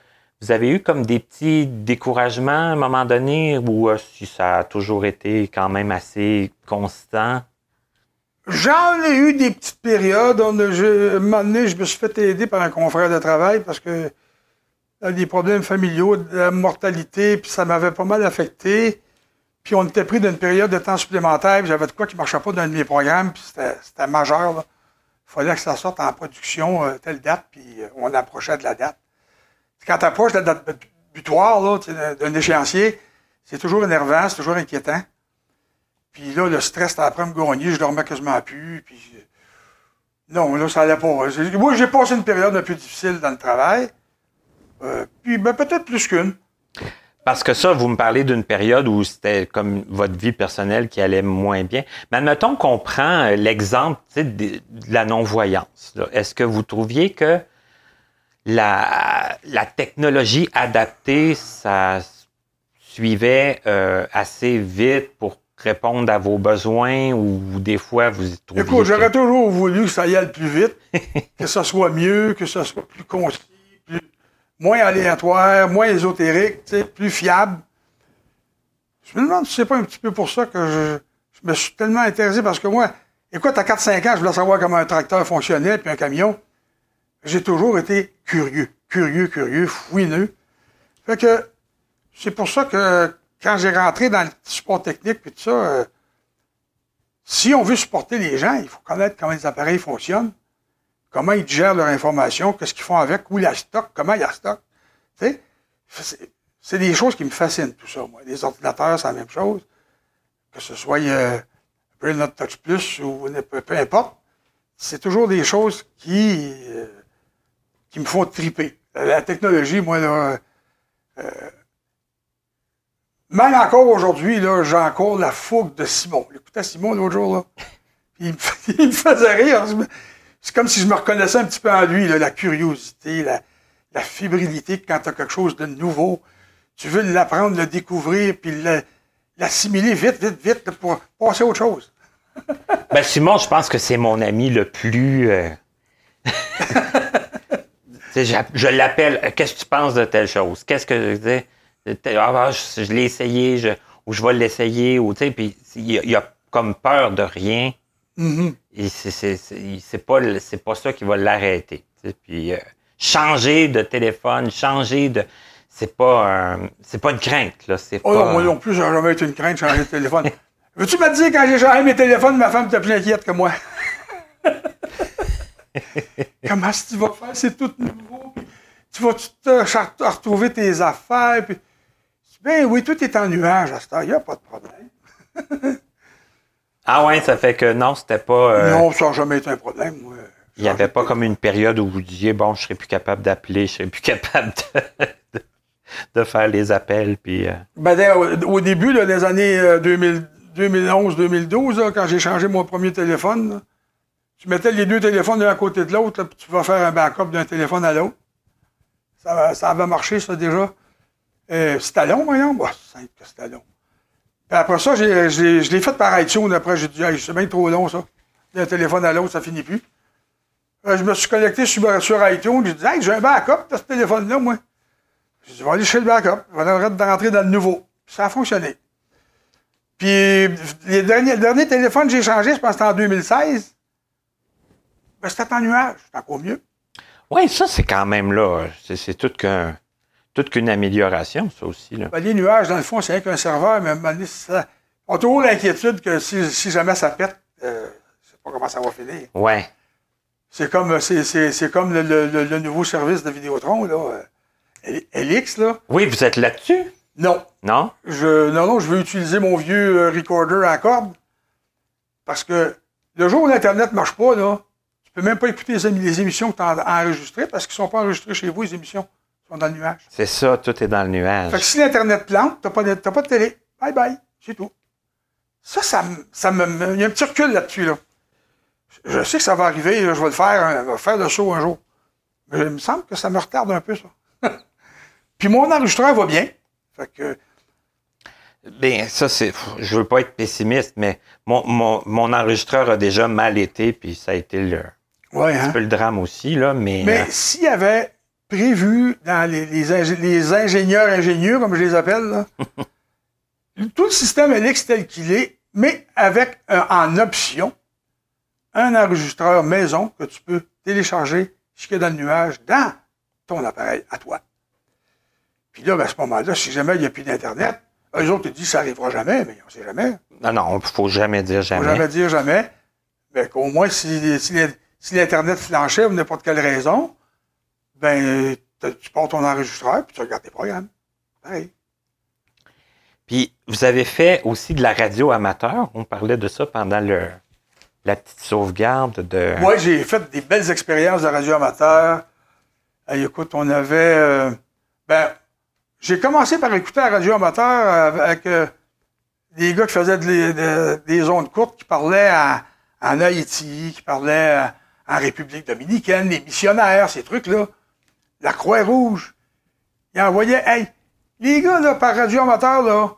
Speaker 2: vous avez eu comme des petits découragements à un moment donné ou euh, si ça a toujours été quand même assez constant?
Speaker 3: J'en ai eu des petites périodes. Je, un moment donné, je me suis fait aider par un confrère de travail parce que des problèmes familiaux, de la mortalité, puis ça m'avait pas mal affecté. Puis on était pris d'une période de temps supplémentaire, puis j'avais de quoi qui marchait pas dans un de mes programmes, puis c'était majeur. Il fallait que ça sorte en production euh, telle date, puis euh, on approchait de la date. Quand tu approches de la date butoir d'un échéancier, c'est toujours énervant, c'est toujours inquiétant. Puis là, le stress, t'as après me gagner, je dormais quasiment plus. Puis non, là, ça allait pas. Moi, j'ai passé une période un peu difficile dans le travail. Euh, puis ben, peut-être plus qu'une.
Speaker 2: Parce que ça, vous me parlez d'une période où c'était comme votre vie personnelle qui allait moins bien. Mais admettons qu'on prend euh, l'exemple de, la non-voyance. Est-ce que vous trouviez que la, la technologie adaptée, ça suivait euh, assez vite pour répondre à vos besoins ou des fois vous trouvez.
Speaker 3: Écoute, j'aurais toujours voulu que ça y aille plus vite, que ça soit mieux, que ça soit plus concis, moins aléatoire, moins ésotérique, plus fiable. Je me demande si c'est pas un petit peu pour ça que je, me suis tellement intéressé parce que moi, écoute, à 4-5 ans, je voulais savoir comment un tracteur fonctionnait puis un camion. J'ai toujours été curieux, curieux, curieux, fouineux. Fait que c'est pour ça que quand j'ai rentré dans le support technique et tout ça, euh, si on veut supporter les gens, il faut connaître comment les appareils fonctionnent, comment ils gèrent leur information, qu'est-ce qu'ils font avec, où ils la stockent, comment ils la stockent. c'est des choses qui me fascinent, tout ça. Moi. Les ordinateurs, c'est la même chose. Que ce soit euh, Not Touch Plus ou peu, importe. C'est toujours des choses qui, euh, qui me font triper. La technologie, moi, là, euh, même encore aujourd'hui, là, j'ai encore la fougue de Simon. J'écoutais Simon l'autre jour, là. Il me, faisait rire. C'est comme si je me reconnaissais un petit peu en lui, là, la curiosité, la, la fébrilité quand tu as quelque chose de nouveau. Tu veux l'apprendre, le découvrir, puis l'assimiler vite, vite, vite pour passer à autre chose.
Speaker 2: ben, Simon, je pense que c'est mon ami le plus. Euh, je, je l'appelle. Qu'est-ce que tu penses de telle chose? Qu'est-ce que. Ah, je, l'ai essayé, je, ou je vais l'essayer, ou tu sais, puis il, a comme peur de rien.
Speaker 3: Mm-hmm.
Speaker 2: Et c'est pas, pas ça qui va l'arrêter. Puis euh, changer de téléphone, changer de. C'est pas, c'est pas une crainte. Là.
Speaker 3: Oh non, moi non plus, ça jamais été une crainte de changer de téléphone. Veux-tu me dire, quand j'ai changé mes téléphones, ma femme était plus inquiète que moi? Comment est-ce que tu vas faire? C'est tout nouveau. tu vas te retrouver tes affaires. Puis ben oui, tout est en nuage à ce temps. Il n'y a pas de problème.
Speaker 2: ah ouais, ça fait que non, c'était pas.
Speaker 3: Euh, non, ça n'a jamais été un problème.
Speaker 2: Il n'y avait pas comme une période où vous disiez, bon, je serais plus capable d'appeler, je serais plus capable de, faire les appels. Puis, euh.
Speaker 3: ben, au, début des années 2011-2012, euh, quand j'ai changé mon premier téléphone, tu mettais les deux téléphones l'un à côté de l'autre, puis tu vas faire un backup d'un téléphone à l'autre. Ça, ça avait marché, ça, déjà? Euh, c'était long, voyons. Bah, simple que c'était long. Puis après ça, je l'ai fait par iTunes. Après, j'ai dit, c'est bien trop long, ça. D'un téléphone à l'autre, ça finit plus. Euh, je me suis connecté sur, sur iTunes. J'ai dit, hey, j'ai un backup de ce téléphone-là, moi. J'ai dit, vais aller chez le backup. Arrêter de rentrer dans le nouveau. ça a fonctionné. Puis, les derniers, le dernier téléphone que j'ai changé, je pense que c'était en 2016. Ben, c'était en nuage. C'était encore mieux.
Speaker 2: Oui, ça, c'est quand même là. C'est tout qu'un toute qu'une amélioration, ça aussi. Là.
Speaker 3: Ben, les nuages, dans le fond, c'est qu'un serveur, mais ça, on a toujours l'inquiétude que si, jamais ça pète, euh, je sais pas comment ça va finir.
Speaker 2: Ouais.
Speaker 3: C'est comme, c'est, comme le, nouveau service de Vidéotron, là. Elix, là.
Speaker 2: Oui, vous êtes là-dessus?
Speaker 3: Non.
Speaker 2: Non?
Speaker 3: Je, non, non, je veux utiliser mon vieux euh, recorder à corde parce que Le jour où l'Internet ne marche pas, là, tu peux même pas écouter les, les émissions que tu as enregistrées parce qu'ils ne sont pas enregistrés chez vous, les émissions. Ils sont dans le nuage.
Speaker 2: C'est ça, tout est dans le nuage.
Speaker 3: Fait que si l'Internet plante, tu n'as pas, de- t'as pas de télé. Bye bye. C'est tout. Ça, ça, me- ça me. Il y a un petit recul là-dessus, là. Je sais que ça va arriver, là, je vais le faire, hein, je vais faire le saut un jour. Mais il me semble que ça me retarde un peu, ça. Puis mon enregistreur va bien. Fait que.
Speaker 2: Ben, ça, c'est. Je veux pas être pessimiste, mais mon, mon, mon enregistreur a déjà mal été, puis ça a été le,
Speaker 3: Ouais,
Speaker 2: un
Speaker 3: hein.
Speaker 2: peu le drame aussi, là, mais.
Speaker 3: Mais
Speaker 2: euh,
Speaker 3: s'il y avait prévu dans les, les, les ingénieurs ingénieux, comme je les appelle, là, tout le système LX tel qu'il est, mais avec euh, en option un enregistreur maison que tu peux télécharger jusqu'à dans le nuage dans ton appareil à toi. Puis là, ben, à ce moment-là, si jamais il n'y a plus d'Internet, eux autres te disent que ça n'arrivera jamais, mais on ne sait jamais.
Speaker 2: non, non, faut jamais dire
Speaker 3: Il faut
Speaker 2: jamais.
Speaker 3: jamais dire jamais. Mais qu'au moins, si, si, si l'Internet flanchait pour n'importe quelle raison, ben, t'as- tu portes ton enregistreur puis tu regardes tes programmes. Pareil.
Speaker 2: Puis, vous avez fait aussi de la radio amateur. On parlait de ça pendant le, la petite sauvegarde de.
Speaker 3: Moi, j'ai fait des belles expériences de radio amateur. Écoute, on avait. euh, ben, j'ai commencé par écouter la radio amateur avec euh, des gars qui faisaient de les- de- des ondes courtes, qui parlaient à- en Haïti, qui parlaient en République dominicaine, les missionnaires, ces trucs-là. La Croix-Rouge. Ils envoyaient. Hey, les gars, là, par radio amateur, là,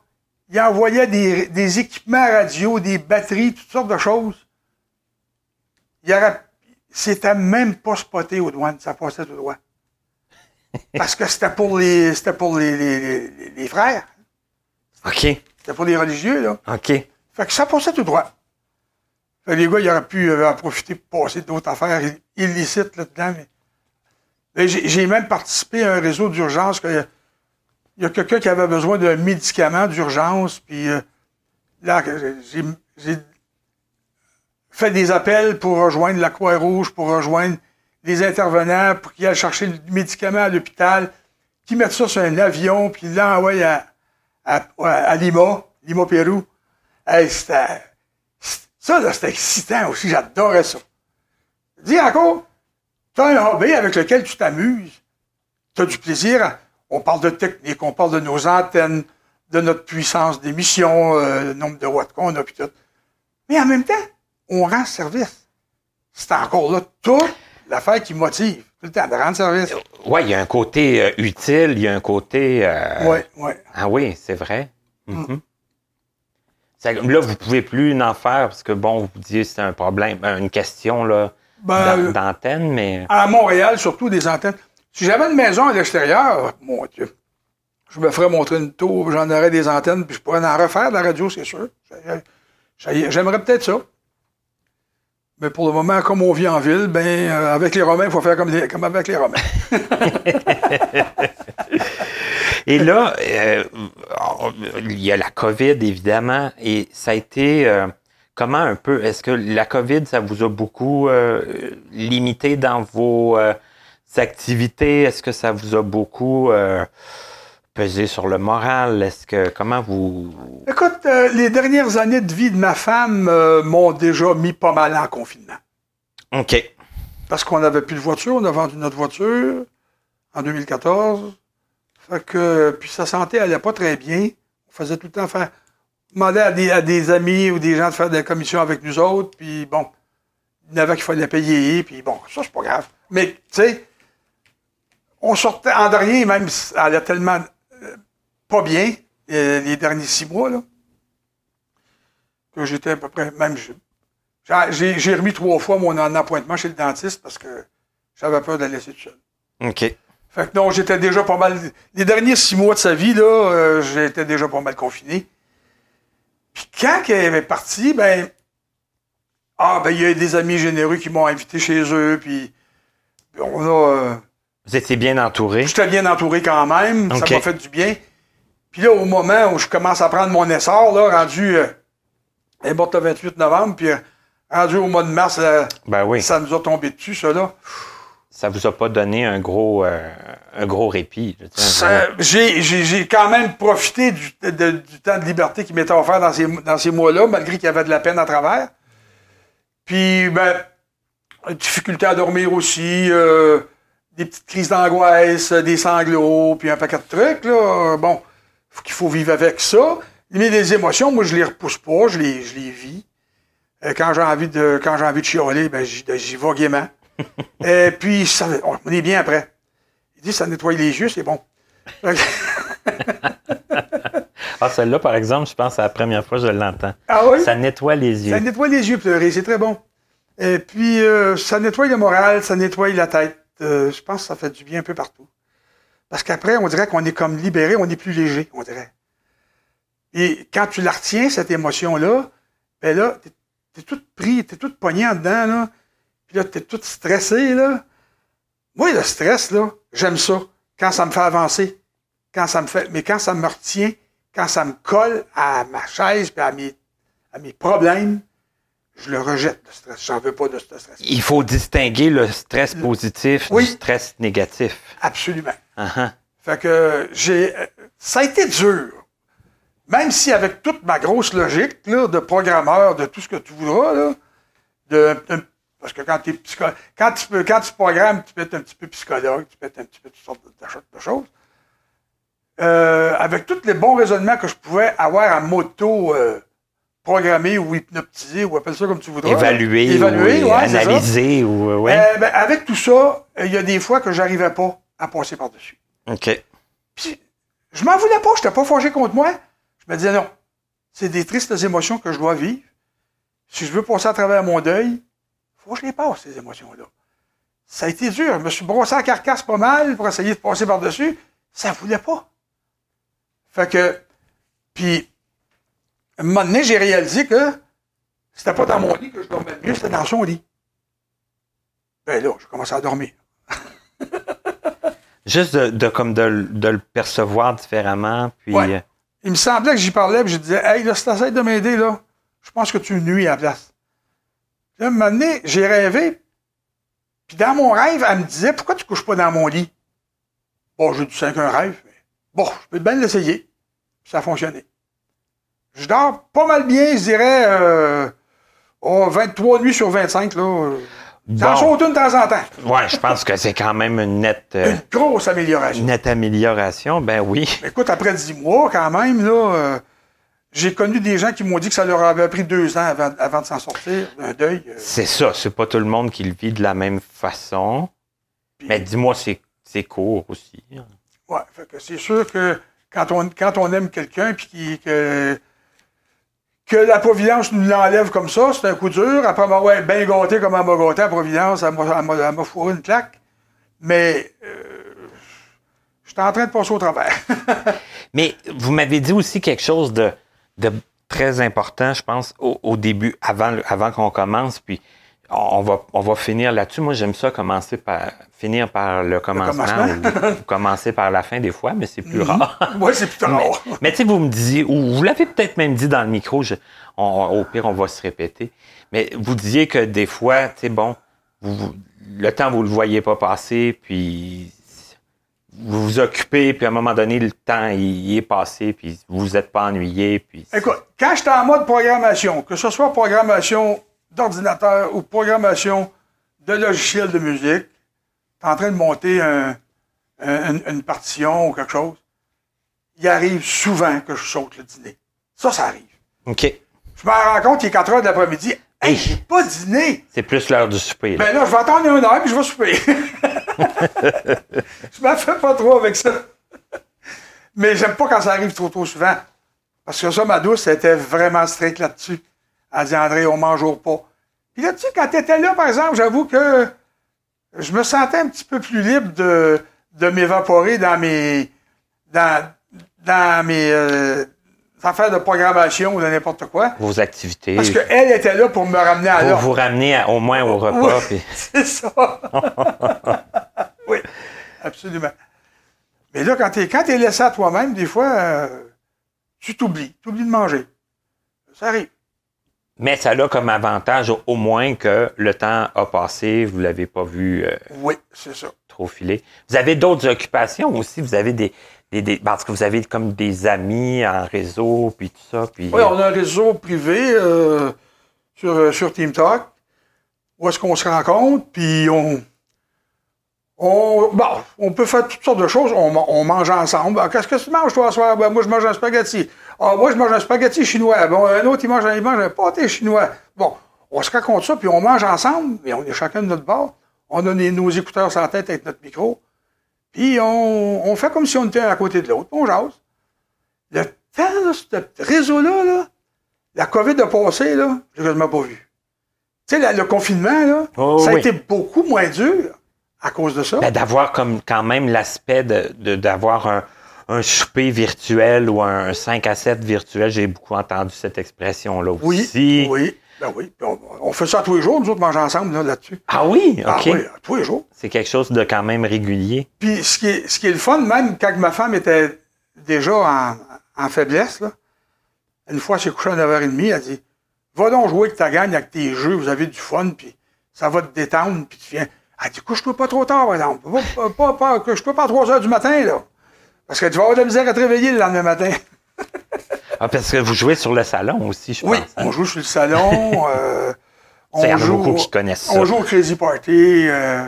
Speaker 3: ils envoyaient des, des équipements radio, des batteries, toutes sortes de choses. Il aurait, c'était même pas spoté aux douanes, ça passait tout droit. Parce que c'était pour les, c'était pour les, les, les- les frères,
Speaker 2: OK.
Speaker 3: c'était pour les religieux, là.
Speaker 2: OK.
Speaker 3: Fait que ça passait tout droit. Fait que les gars, ils auraient pu euh, en profiter pour passer d'autres affaires ill- illicites là-dedans. Mais... J'ai, même participé à un réseau d'urgence. Il y a quelqu'un qui avait besoin d'un médicament d'urgence, puis euh, là, j'ai, fait des appels pour rejoindre la Croix-Rouge, pour rejoindre les intervenants, pour qu'ils aillent chercher le médicament à l'hôpital, qu'ils mettent ça sur un avion, puis l'envoient à, à, Lima, Lima, Pérou. Ça, c'était excitant aussi. J'adorais ça. Dis encore, tu as un hobby avec lequel tu t'amuses. Tu as du plaisir. On parle de technique, on parle de nos antennes, de notre puissance d'émission, euh, le nombre de watts qu'on a, puis tout. Mais en même temps, on rend service. C'est encore là toute l'affaire qui motive. Tout le temps, de rendre service.
Speaker 2: Ouais, il y a un côté euh, utile, il y a un côté. euh,
Speaker 3: Ouais, ouais.
Speaker 2: Ah oui, c'est vrai. Mhm. Ça- Là, vous pouvez plus en faire parce que, bon, vous disiez que c'est un problème, euh, une question là,
Speaker 3: Ben,
Speaker 2: d'antenne, mais.
Speaker 3: à Montréal, surtout des antennes. Si j'avais une maison à l'extérieur, mon Dieu, je me ferais montrer une tour, j'en aurais des antennes, puis je pourrais en refaire de la radio, c'est sûr. J'aimerais peut-être ça. Mais pour le moment, comme on vit en ville, ben euh, avec les Romains, il faut faire comme, les- comme avec les Romains.
Speaker 2: Et là, euh, il y a la COVID, évidemment, et ça a été euh, comment un peu, est-ce que la COVID, ça vous a beaucoup euh, limité dans vos euh, activités? Est-ce que ça vous a beaucoup euh, pesé sur le moral? Est-ce que, comment vous...
Speaker 3: Écoute, les dernières années de vie de ma femme m'ont déjà mis pas mal en confinement.
Speaker 2: OK.
Speaker 3: Parce qu'on n'avait plus de voiture, on a vendu notre voiture en 2014. Fait que, puis sa santé allait pas très bien. On faisait tout le temps faire, demander à des, à des amis ou des gens de faire des commissions avec nous autres. Puis bon, il y en avait qu'il fallait payer. Puis bon, ça, c'est pas grave. Mais, tu sais, on sortait en dernier, même, ça allait tellement euh, pas bien, euh, les derniers six mois, là, que j'étais à peu près, même, j'ai- remis trois fois mon en appointement chez le dentiste parce que j'avais peur de la laisser tout seul.
Speaker 2: OK.
Speaker 3: Fait que non, j'étais déjà pas mal. Les derniers six mois de sa vie, là, euh, j'étais déjà pas mal confiné. Puis quand elle est partie, ben. Ah, ben, il y a des amis généreux qui m'ont invité chez eux, puis. on a. euh,
Speaker 2: Vous étiez bien entouré.
Speaker 3: J'étais bien entouré quand même. Ça m'a fait du bien. Puis là, au moment où je commence à prendre mon essor, là, rendu. Euh, elle est morte le 28 novembre, puis euh, rendu au mois de mars, euh,
Speaker 2: Ben oui.
Speaker 3: ça nous a tombé dessus, ça, là.
Speaker 2: Ça vous a pas donné un gros, euh, un gros répit.
Speaker 3: J'ai quand même profité du, de- du temps de liberté qui m'était offert dans ces, dans ces mois-là, malgré qu'il y avait de la peine à travers. Puis, ben, difficulté à dormir aussi, euh, des petites crises d'angoisse, des sanglots, puis un paquet de trucs, là. Bon, faut qu'il faut vivre avec ça. Mais les émotions, moi, je les repousse pas, je les, je les vis. Euh, quand j'ai envie de, quand j'ai envie de chialer, ben, j'y vais gaiement. Et puis, ça, on est bien après. Il dit, ça nettoie les yeux, c'est bon.
Speaker 2: ah, celle-là, par exemple, je pense que c'est la première fois que je l'entends.
Speaker 3: Ah oui?
Speaker 2: Ça nettoie les yeux.
Speaker 3: Ça nettoie les yeux, pleurer, c'est très bon. Et puis, euh, ça nettoie le moral, ça nettoie la tête. Euh, je pense que ça fait du bien un peu partout. Parce qu'après, on dirait qu'on est comme libéré, on est plus léger, on dirait. Et quand tu la retiens, cette émotion-là, ben là, t'es, t'es tout pris, t'es tout pogné en dedans, là. Puis là, t'es tout stressé, là. Moi, le stress, là, j'aime ça. Quand ça me fait avancer. Quand ça me fait. Mais quand ça me retient, quand ça me colle à ma chaise puis à mes, à mes problèmes, je le rejette, le stress. J'en veux pas de ce stress.
Speaker 2: Il faut distinguer le stress positif
Speaker 3: Oui.
Speaker 2: du stress négatif.
Speaker 3: Absolument.
Speaker 2: Uh-huh.
Speaker 3: Fait que j'ai. Ça a été dur. Même si avec toute ma grosse logique là, de programmeur, de tout ce que tu voudras, là, de, de- parce que quand, psycho- quand, tu peux, quand tu programmes, tu peux être un petit peu psychologue, tu peux être un petit peu toutes sortes de, de choses. Euh, avec tous les bons raisonnements que je pouvais avoir à moto euh, programmer ou hypnotiser, ou appelle ça comme tu voudras.
Speaker 2: Évaluer,
Speaker 3: Évaluer,
Speaker 2: ou
Speaker 3: ouais,
Speaker 2: analyser, ou euh, ouais.
Speaker 3: Euh, ben, avec tout ça, il y a des fois que j'arrivais pas à passer par-dessus.
Speaker 2: OK.
Speaker 3: Puis, je m'en voulais pas, je n'étais pas fâché contre moi. Je me disais non, c'est des tristes émotions que je dois vivre. Si je veux passer à travers mon deuil, faut que je les passe, ces émotions-là. Ça a été dur. Je me suis brossé la carcasse pas mal pour essayer de passer par-dessus. Ça ne voulait pas. Fait que, puis, à un moment donné, j'ai réalisé que c'était pas dans mon lit que je dormais mieux, c'était dans son lit. Ben là, j'ai commencé à dormir.
Speaker 2: Juste de, de- comme de, le- de le percevoir différemment, puis
Speaker 3: Ouais.
Speaker 2: euh,
Speaker 3: Il me semblait que j'y parlais, puis je disais, hey, là, si t'essaies de m'aider, là, je pense que tu nuis à la place. Là, un moment donné, j'ai rêvé, puis dans mon rêve, elle me disait, pourquoi tu couches pas dans mon lit? Bon, j'ai dit, c'est qu'un rêve, mais bon, je peux bien l'essayer. Puis ça a fonctionné. Je dors pas mal bien, je dirais, euh, oh, 23 nuits sur 25, là. euh, Ça
Speaker 2: bon.
Speaker 3: saute une de temps en temps.
Speaker 2: Ouais, je pense que c'est quand même une nette, euh,
Speaker 3: Une grosse amélioration.
Speaker 2: une nette amélioration. Ben oui.
Speaker 3: Écoute, après dix mois, quand même, là, euh, j'ai connu des gens qui m'ont dit que ça leur avait pris deux ans avant, avant de s'en sortir d'un deuil. euh,
Speaker 2: C'est ça. C'est pas tout le monde qui le vit de la même façon.
Speaker 3: puis-
Speaker 2: Mais dis-moi, c'est, court aussi. hein.
Speaker 3: que c'est sûr que quand on, quand on aime quelqu'un puis qui- que, que la Providence nous l'enlève comme ça, c'est un coup dur. Après m'avoir bien gâté comme elle m'a gâté, la Providence, elle m'a, fourré une claque. Mais euh, j'étais en train de passer au travers.
Speaker 2: Mais vous m'avez dit aussi quelque chose de, de très important, je pense, au, au début, avant, le- avant qu'on commence, puis on va, on va finir là-dessus. Moi, j'aime ça commencer par finir par le commencement,
Speaker 3: commencement.
Speaker 2: ou, ou commencer par la fin des fois, mais c'est plus rare.
Speaker 3: Moi, c'est plus
Speaker 2: Mais,
Speaker 3: tard.
Speaker 2: mais tu sais, vous me disiez, ou vous l'avez peut-être même dit dans le micro, je- on- au pire, on va se répéter, mais vous disiez que des fois, tu sais, bon, vous- vous- le temps, vous le voyez pas passer, puis vous vous occupez, puis à un moment donné, le temps, il, est passé, puis vous vous êtes pas ennuyé, puis...
Speaker 3: Écoute, quand j'étais en mode programmation, que ce soit programmation d'ordinateur ou programmation de logiciel de musique, t'es en train de monter un- un- une, une partition ou quelque chose, il arrive souvent que je saute le dîner. Ça, ça arrive.
Speaker 2: OK.
Speaker 3: Je me rends compte qu'il est 4 heures de l'après-midi. Hey, j'ai pas dîné!
Speaker 2: C'est plus l'heure du souper. là.
Speaker 3: Ben là, je vais attendre une heure puis je vais souper. je m'en fais pas trop avec ça. Mais j'aime pas quand ça arrive trop trop souvent. Parce que ça, ma douce, elle était vraiment stricte là-dessus. Elle dit, André, on mange au repas. Puis là-dessus, quand tu étais là, par exemple, j'avoue que je me sentais un petit peu plus libre de, de m'évaporer dans mes dans, dans mes euh, affaires de programmation ou de n'importe quoi.
Speaker 2: Vos activités.
Speaker 3: Parce qu'elle était là pour me ramener à
Speaker 2: pour vous ramener à- au moins au repas.
Speaker 3: Oui,
Speaker 2: puis-
Speaker 3: c'est ça. oui, absolument. Mais là, quand tu es, t'es laissé à toi-même, des fois, euh, tu t'oublies. Tu oublies de manger. Ça arrive.
Speaker 2: Mais ça a comme avantage au, moins que le temps a passé, vous l'avez pas vu euh,
Speaker 3: Oui, c'est ça.
Speaker 2: trop filer. Vous avez d'autres occupations aussi? Vous avez des, des, des- parce que vous avez comme des amis en réseau puis tout ça.
Speaker 3: Oui, on a un réseau privé euh, sur, euh, sur Team Talk. où est-ce qu'on se rencontre, puis on, on, bon, on peut faire toutes sortes de choses. On, mange ensemble. Ah, Qu'est-ce que tu manges, toi, ce soir? Ben, moi, je mange un spaghetti. Ah, moi, je mange un spaghetti chinois. Bon, un autre, il mange, il mange un pâté chinois. Bon, on se raconte ça, puis on mange ensemble, mais on est chacun de notre bord. On a nos écouteurs la tête avec notre micro. Puis on, on fait comme si on était à côté de l'autre. On jase. Le temps, là, ce réseau-là, là, la COVID a passé, là, je l'ai quasiment pas vu. Tu sais, la- le confinement, là,
Speaker 2: Oh,
Speaker 3: ça a
Speaker 2: oui.
Speaker 3: été beaucoup moins dur à cause de ça.
Speaker 2: Ben, d'avoir comme quand même l'aspect de, d'avoir un, un souper virtuel ou un 5 à 7 virtuel. J'ai beaucoup entendu cette expression-là
Speaker 3: oui,
Speaker 2: aussi.
Speaker 3: oui, ben oui. On, on fait ça tous les jours, nous autres, manger ensemble, là, là-dessus.
Speaker 2: Ah oui,
Speaker 3: Ah
Speaker 2: OK.
Speaker 3: oui, tous les jours.
Speaker 2: C'est quelque chose de quand même régulier.
Speaker 3: Puis ce qui, est, ce qui est le fun, même quand ma femme était déjà en, en faiblesse, là, une fois, j'ai couché à 9h30, elle dit Va donc jouer avec ta gang, avec tes jeux, vous avez du fun, puis ça va te détendre, puis tu viens. Elle dit Couche-toi pas trop tard, par exemple. Pas, pas, pas, couche-toi pas à 3 h du matin, là. Parce que tu vas avoir de la misère à te réveiller le lendemain matin.
Speaker 2: Ah, parce que vous jouez sur le salon aussi, je
Speaker 3: Oui,
Speaker 2: pense. hein?
Speaker 3: on joue sur le salon. euh,
Speaker 2: Ça,
Speaker 3: on joue,
Speaker 2: beaucoup qui connaissent ça.
Speaker 3: On joue au Crazy Party. euh,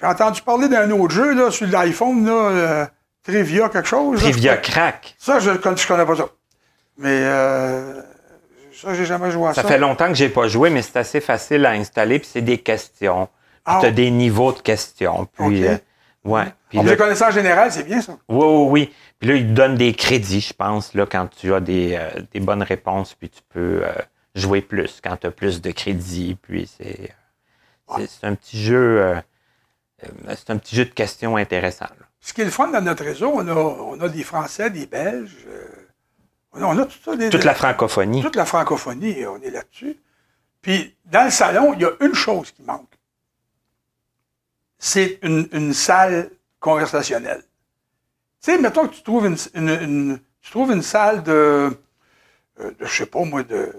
Speaker 3: J'ai entendu parler d'un autre jeu là, sur l'iPhone, euh, Trivia, quelque chose.
Speaker 2: Trivia crack.
Speaker 3: Ça, je ne connais pas ça. Mais euh, ça, j'ai jamais joué à ça.
Speaker 2: Ça fait longtemps que j'ai pas joué, mais c'est assez facile à installer, puis c'est des questions. Puis
Speaker 3: Ah,
Speaker 2: t'as des niveaux de questions. Puis, euh, ouais. Puis
Speaker 3: On
Speaker 2: là,
Speaker 3: c'est bien ça.
Speaker 2: oui, oui, oui. Puis là, ils te donnent des crédits, je pense, là, quand tu as des, euh, des bonnes réponses, puis tu peux euh, jouer plus quand tu as plus de crédits. Puis c'est, euh, c'est, un petit jeu. euh, c'est un petit jeu de questions intéressant. là.
Speaker 3: Ce qui est le fun dans notre réseau, on a, on a des Français, des Belges. on, a, on a tout ça. des-
Speaker 2: Toute la francophonie.
Speaker 3: toute la francophonie, on est là-dessus. Puis, dans le salon, il y a une chose qui manque. C'est une, une salle conversationnelle. Tu sais, mettons que tu trouves une, une- une- tu trouves une salle de, euh, de, je sais pas moi, de,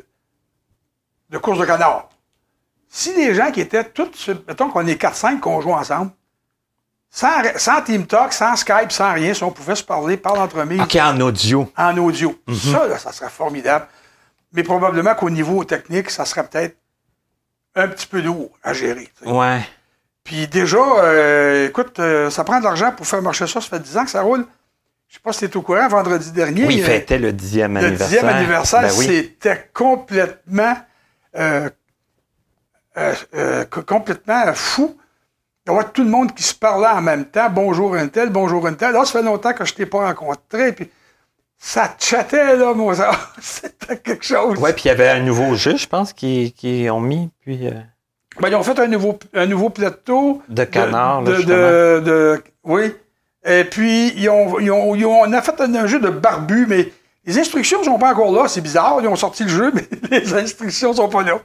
Speaker 3: de course de canard. Si les gens qui étaient tous, mettons qu'on est 4-5 qu'on joue ensemble, sans, sans Team Talk, sans Skype, sans rien, si on pouvait se parler par l'entremise
Speaker 2: OK, en audio.
Speaker 3: en audio. Ça, là, ça serait formidable. Mais probablement qu'au niveau technique, ça serait peut-être un petit peu lourd à gérer.
Speaker 2: Ouais.
Speaker 3: Puis déjà, euh, écoute, euh, ça prend de l'argent pour faire marcher ça. Ça fait 10 ans que ça roule. Je sais pas si tu es au courant, vendredi dernier.
Speaker 2: Oui, il
Speaker 3: euh,
Speaker 2: fêtait le dixième
Speaker 3: le
Speaker 2: anniversaire.
Speaker 3: dixième anniversaire,
Speaker 2: Ben oui.
Speaker 3: c'était complètement, euh, co- complètement fou. Il y avait tout le monde qui se parlait en même temps. Bonjour un tel, bonjour un tel. Là, ça fait longtemps que je t'ai pas rencontré. Puis ça chattait, là, mon C'était quelque chose.
Speaker 2: Ouais, puis il y avait un nouveau jeu, je pense, qu'ils qu'ils ont mis. Puis,
Speaker 3: Ben, ils ont fait un nouveau, un nouveau plateau.
Speaker 2: de canard,
Speaker 3: de,
Speaker 2: là,
Speaker 3: de, de- de- Oui. Et puis, ils ont, ils ont- ils ont- on a fait un, un jeu de barbu, mais les instructions sont pas encore là. C'est bizarre. Ils ont sorti le jeu, mais les instructions sont pas là.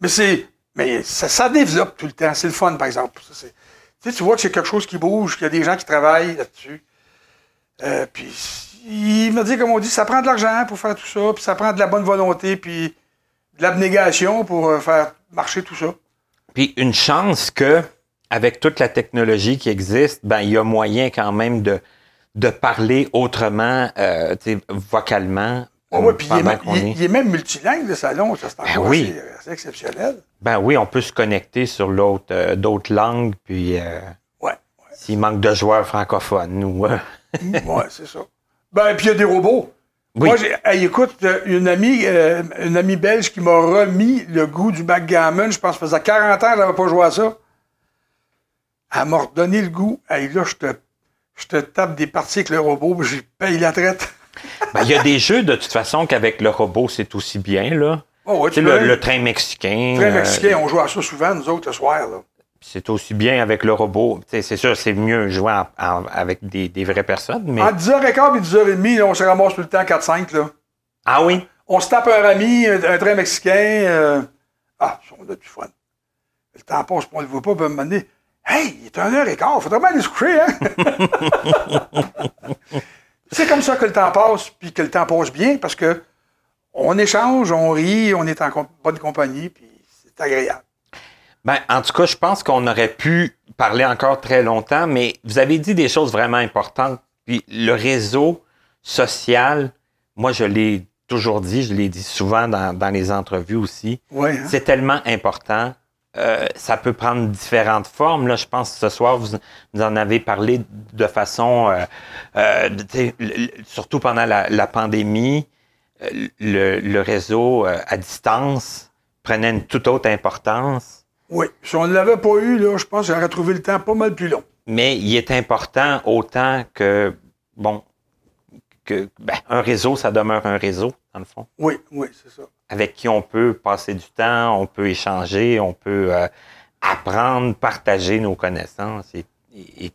Speaker 3: Mais c'est. Mais ça, ça développe tout le temps. C'est le fun, par exemple. Ça, tu, sais, tu vois que c'est quelque chose qui bouge, qu'il y a des gens qui travaillent là-dessus. Euh, puis, il m'a dit, comme on dit, ça prend de l'argent pour faire tout ça, puis ça prend de la bonne volonté, puis de l'abnégation pour euh, faire marcher tout ça.
Speaker 2: Puis une chance que, avec toute la technologie qui existe, ben il y a moyen quand même de, de parler autrement, euh, tu sais, vocalement.
Speaker 3: Ah ouais, puis il, est même-
Speaker 2: qu'on
Speaker 3: il-
Speaker 2: est-
Speaker 3: il est même multilingue, le salon. Ça, c'est
Speaker 2: Ben oui.
Speaker 3: assez, assez exceptionnel.
Speaker 2: Ben oui, on peut se connecter sur l'autre, euh, d'autres langues, puis euh,
Speaker 3: Ouais,
Speaker 2: s'il manque de joueurs francophones ou. euh,
Speaker 3: ouais, c'est ça. Ben, puis il y a des robots.
Speaker 2: Oui.
Speaker 3: Moi, hey, écoute, euh, une amie, euh, une amie belge qui m'a remis le goût du backgammon. Je pense que ça faisait 40 ans que j'avais pas joué à ça. Elle m'a redonné le goût. Hey, là, je te, je te tape des parties avec le robot, puis j'ai payé la traite.
Speaker 2: Ben, il y a des jeux de toute façon qu'avec le robot, c'est aussi bien, là.
Speaker 3: Oh, ouais,
Speaker 2: Tu le, le train mexicain.
Speaker 3: Très
Speaker 2: euh,
Speaker 3: mexicain, on joue à ça souvent, nous autres, le soir. Là.
Speaker 2: C'est aussi bien avec le robot. C'est sûr, c'est mieux jouer en- en- avec des, des vraies personnes, mais.
Speaker 3: En 10h15 et 10h30, là, on se ramasse tout le temps 4-5. Là.
Speaker 2: Ah oui?
Speaker 3: On se tape un rami, un, un train mexicain. euh, Ah, on a du fun. Le temps passe, on ne le voit pas, un moment donné, Hey, il est un heure et quart, faudrait bien aller se coucher, hein? c'est comme ça que le temps passe, puis que le temps passe bien, parce que on échange, on rit, on est en bonne compagnie, puis c'est agréable.
Speaker 2: Ben, en tout cas, je pense qu'on aurait pu parler encore très longtemps, mais vous avez dit des choses vraiment importantes. Puis le réseau social, moi, je l'ai toujours dit, je l'ai dit souvent dans, dans les entrevues aussi,
Speaker 3: Ouais, hein?
Speaker 2: c'est tellement important euh, ça peut prendre différentes formes. Là, je pense que ce soir, vous, en avez parlé de façon, euh, euh, surtout pendant la, pandémie, le, le, réseau à distance prenait une toute autre importance.
Speaker 3: Oui, si on ne l'avait pas eu, là, je pense que j'aurais trouvé le temps pas mal plus long.
Speaker 2: Mais il est important autant que, bon, que ben, un réseau, ça demeure un réseau, dans le fond.
Speaker 3: Oui, oui, c'est ça
Speaker 2: avec qui on peut passer du temps, on peut échanger, on peut euh, apprendre, partager nos connaissances et,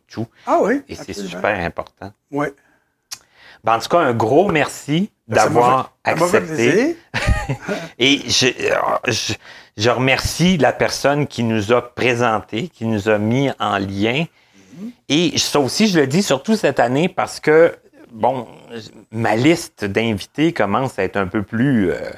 Speaker 2: tout.
Speaker 3: Ah oui.
Speaker 2: Et c'est super important.
Speaker 3: Oui.
Speaker 2: Ben, en tout cas, un gros merci ben, d'avoir accepté. et je, je, remercie la personne qui nous a présenté, qui nous a mis en lien. Mm-hmm. Et ça aussi, je le dis surtout cette année parce que, bon, ma liste d'invités commence à être un peu plus... Euh,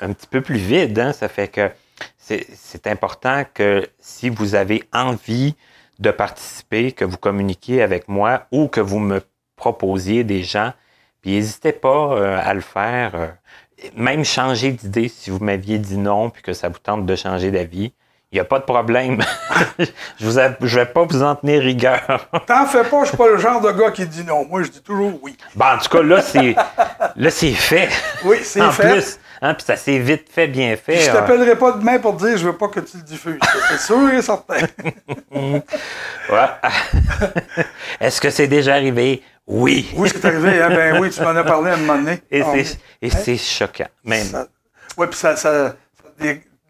Speaker 2: un petit peu plus vide. Hein. Ça fait que c'est important que si vous avez envie de participer, que vous communiquiez avec moi ou que vous me proposiez des gens, puis n'hésitez pas euh, à le faire. Même changer d'idée si vous m'aviez dit non puis que ça vous tente de changer d'avis. Il n'y a pas de problème. je ne vais pas vous en tenir rigueur.
Speaker 3: T'en fais pas, je suis pas le genre de gars qui dit non. Moi, je dis toujours oui.
Speaker 2: Ben, en tout cas, là, c'est là, c'est fait.
Speaker 3: Oui, c'est fait. Plus,
Speaker 2: Hein, puis ça s'est vite fait, bien fait.
Speaker 3: je t'appellerai pas demain pour te dire je veux pas que tu le diffuses. C'est sûr et certain.
Speaker 2: Est-ce que c'est déjà arrivé? Oui.
Speaker 3: Oui, c'est arrivé. Hein? Ben oui, tu m'en as parlé à un moment donné.
Speaker 2: Et c'est hein? choquant. Même.
Speaker 3: Oui, puis ça, ça,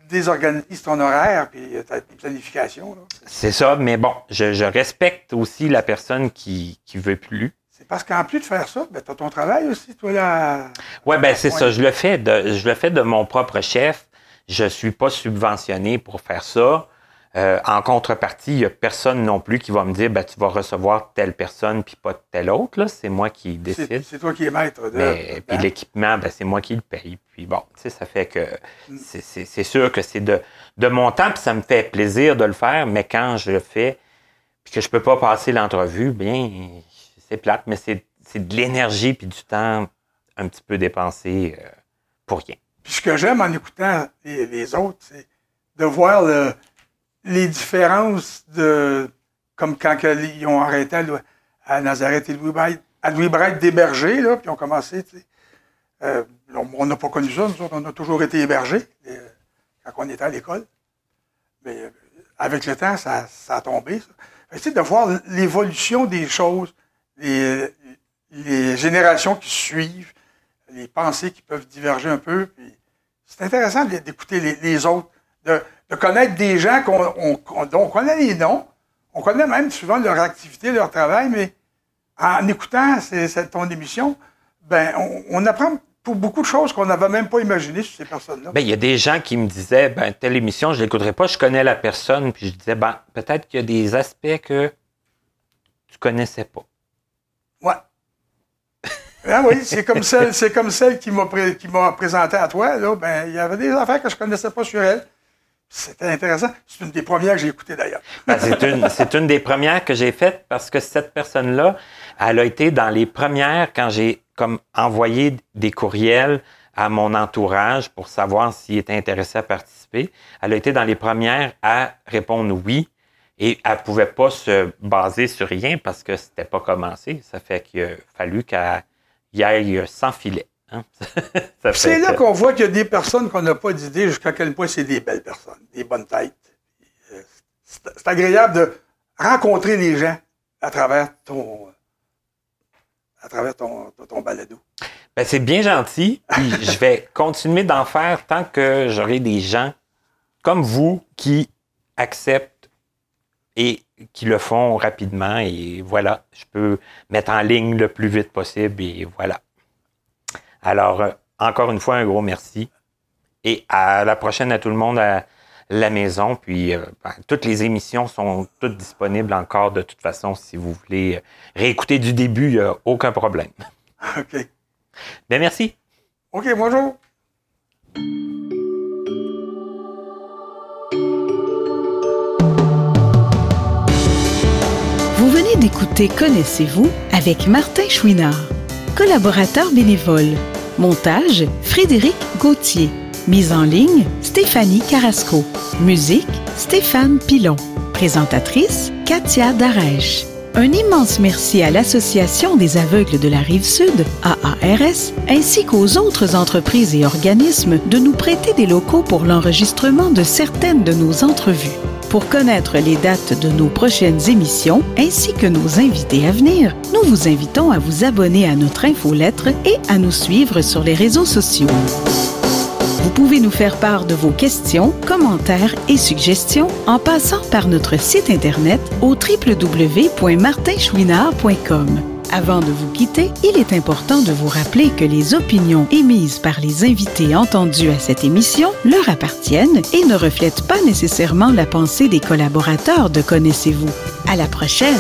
Speaker 3: désorganise ton horaire puis ta planification.
Speaker 2: C'est ça, mais bon, je, je, respecte aussi la personne qui ne veut plus.
Speaker 3: Parce qu'en plus de faire ça, ben, tu as ton travail aussi, toi, là.
Speaker 2: Oui, ben c'est ça. Je le, fais de, je le fais de mon propre chef. Je ne suis pas subventionné pour faire ça. Euh, en contrepartie, il n'y a personne non plus qui va me dire ben, tu vas recevoir telle personne puis pas telle autre. C'est moi qui décide.
Speaker 3: C'est toi qui es maître de.
Speaker 2: Mais, puis l'équipement, ben, c'est moi qui le paye. Puis bon, ça fait que mm. c'est sûr que c'est de, de mon temps, puis ça me fait plaisir de le faire, mais quand je le fais, puis que je ne peux pas passer l'entrevue, bien, c'est plate, mais c'est de l'énergie puis du temps un petit peu dépensé euh, pour rien.
Speaker 3: Puis ce que j'aime en écoutant les, autres, c'est de voir les différences de comme quand ils ont arrêté à, Nazareth et Louis Brett, à Louis Brett d'héberger, là, puis ont commencé, euh, on n'a pas connu ça, nous autres, on a toujours été hébergés euh, quand on était à l'école. Mais avec le temps, ça, a tombé. Ça. de voir l'évolution des choses, les, générations qui suivent, les pensées qui peuvent diverger un peu. C'est intéressant d'écouter les, autres, de, connaître des gens qu'on, dont on connaît les noms, on connaît même souvent leur activité, leur travail, mais en écoutant ton émission, ben, on, apprend pour beaucoup de choses qu'on n'avait même pas imaginées sur ces personnes-là.
Speaker 2: Ben, il y a des gens qui me disaient, ben, telle émission, je ne l'écouterai pas, je connais la personne, puis je disais, ben, peut-être qu'il y a des aspects que tu connaissais pas.
Speaker 3: Ouais. Ah oui, c'est comme celle, c'est comme qui m'a, présenté à toi. Ben, il y avait des affaires que je connaissais pas sur elle. C'était intéressant. C'est une des premières que j'ai écoutées d'ailleurs.
Speaker 2: Ben, c'est, une, c'est une des premières que j'ai faites parce que cette personne-là, elle a été dans les premières quand j'ai comme envoyé des courriels à mon entourage pour savoir s'il était intéressé à participer. Elle a été dans les premières à répondre oui et elle ne pouvait pas se baser sur rien parce que c'était pas commencé. Ça fait qu'il a fallu qu'elle y aille sans filet. Hein.
Speaker 3: c'est là qu'on voit qu'il y a des personnes qu'on n'a pas d'idée jusqu'à quel point c'est des belles personnes, des bonnes têtes. Euh, c'est agréable de rencontrer les gens à travers ton, à travers ton, ton balado.
Speaker 2: Ben, c'est bien gentil. je vais continuer d'en faire tant que j'aurai des gens comme vous qui acceptent et qui le font rapidement. Et voilà, je peux mettre en ligne le plus vite possible et voilà. Alors, euh, encore une fois, un gros merci. Et à la prochaine à tout le monde à la maison. Puis, euh, ben, toutes les émissions sont toutes disponibles encore de toute façon. Si vous voulez réécouter du début, il n'y a aucun problème.
Speaker 3: OK.
Speaker 2: Bien, merci.
Speaker 3: OK, bonjour.
Speaker 1: Venez d'écouter Connaissez-vous avec Martin Chouinard, collaborateur bénévole. Montage Frédéric Gauthier. Mise en ligne Stéphanie Carrasco. Musique Stéphane Pilon. Présentatrice, Katia Darèche. Un immense merci à l'Association des aveugles de la Rive-Sud, AARS, ainsi qu'aux autres entreprises et organismes de nous prêter des locaux pour l'enregistrement de certaines de nos entrevues. Pour connaître les dates de nos prochaines émissions ainsi que nos invités à venir, nous vous invitons à vous abonner à notre infolettre et à nous suivre sur les réseaux sociaux. Vous pouvez nous faire part de vos questions, commentaires et suggestions en passant par notre site Internet au www.martinchouinard.com. Avant de vous quitter, il est important de vous rappeler que les opinions émises par les invités entendus à cette émission leur appartiennent et ne reflètent pas nécessairement la pensée des collaborateurs de Connaissez-vous. À la prochaine!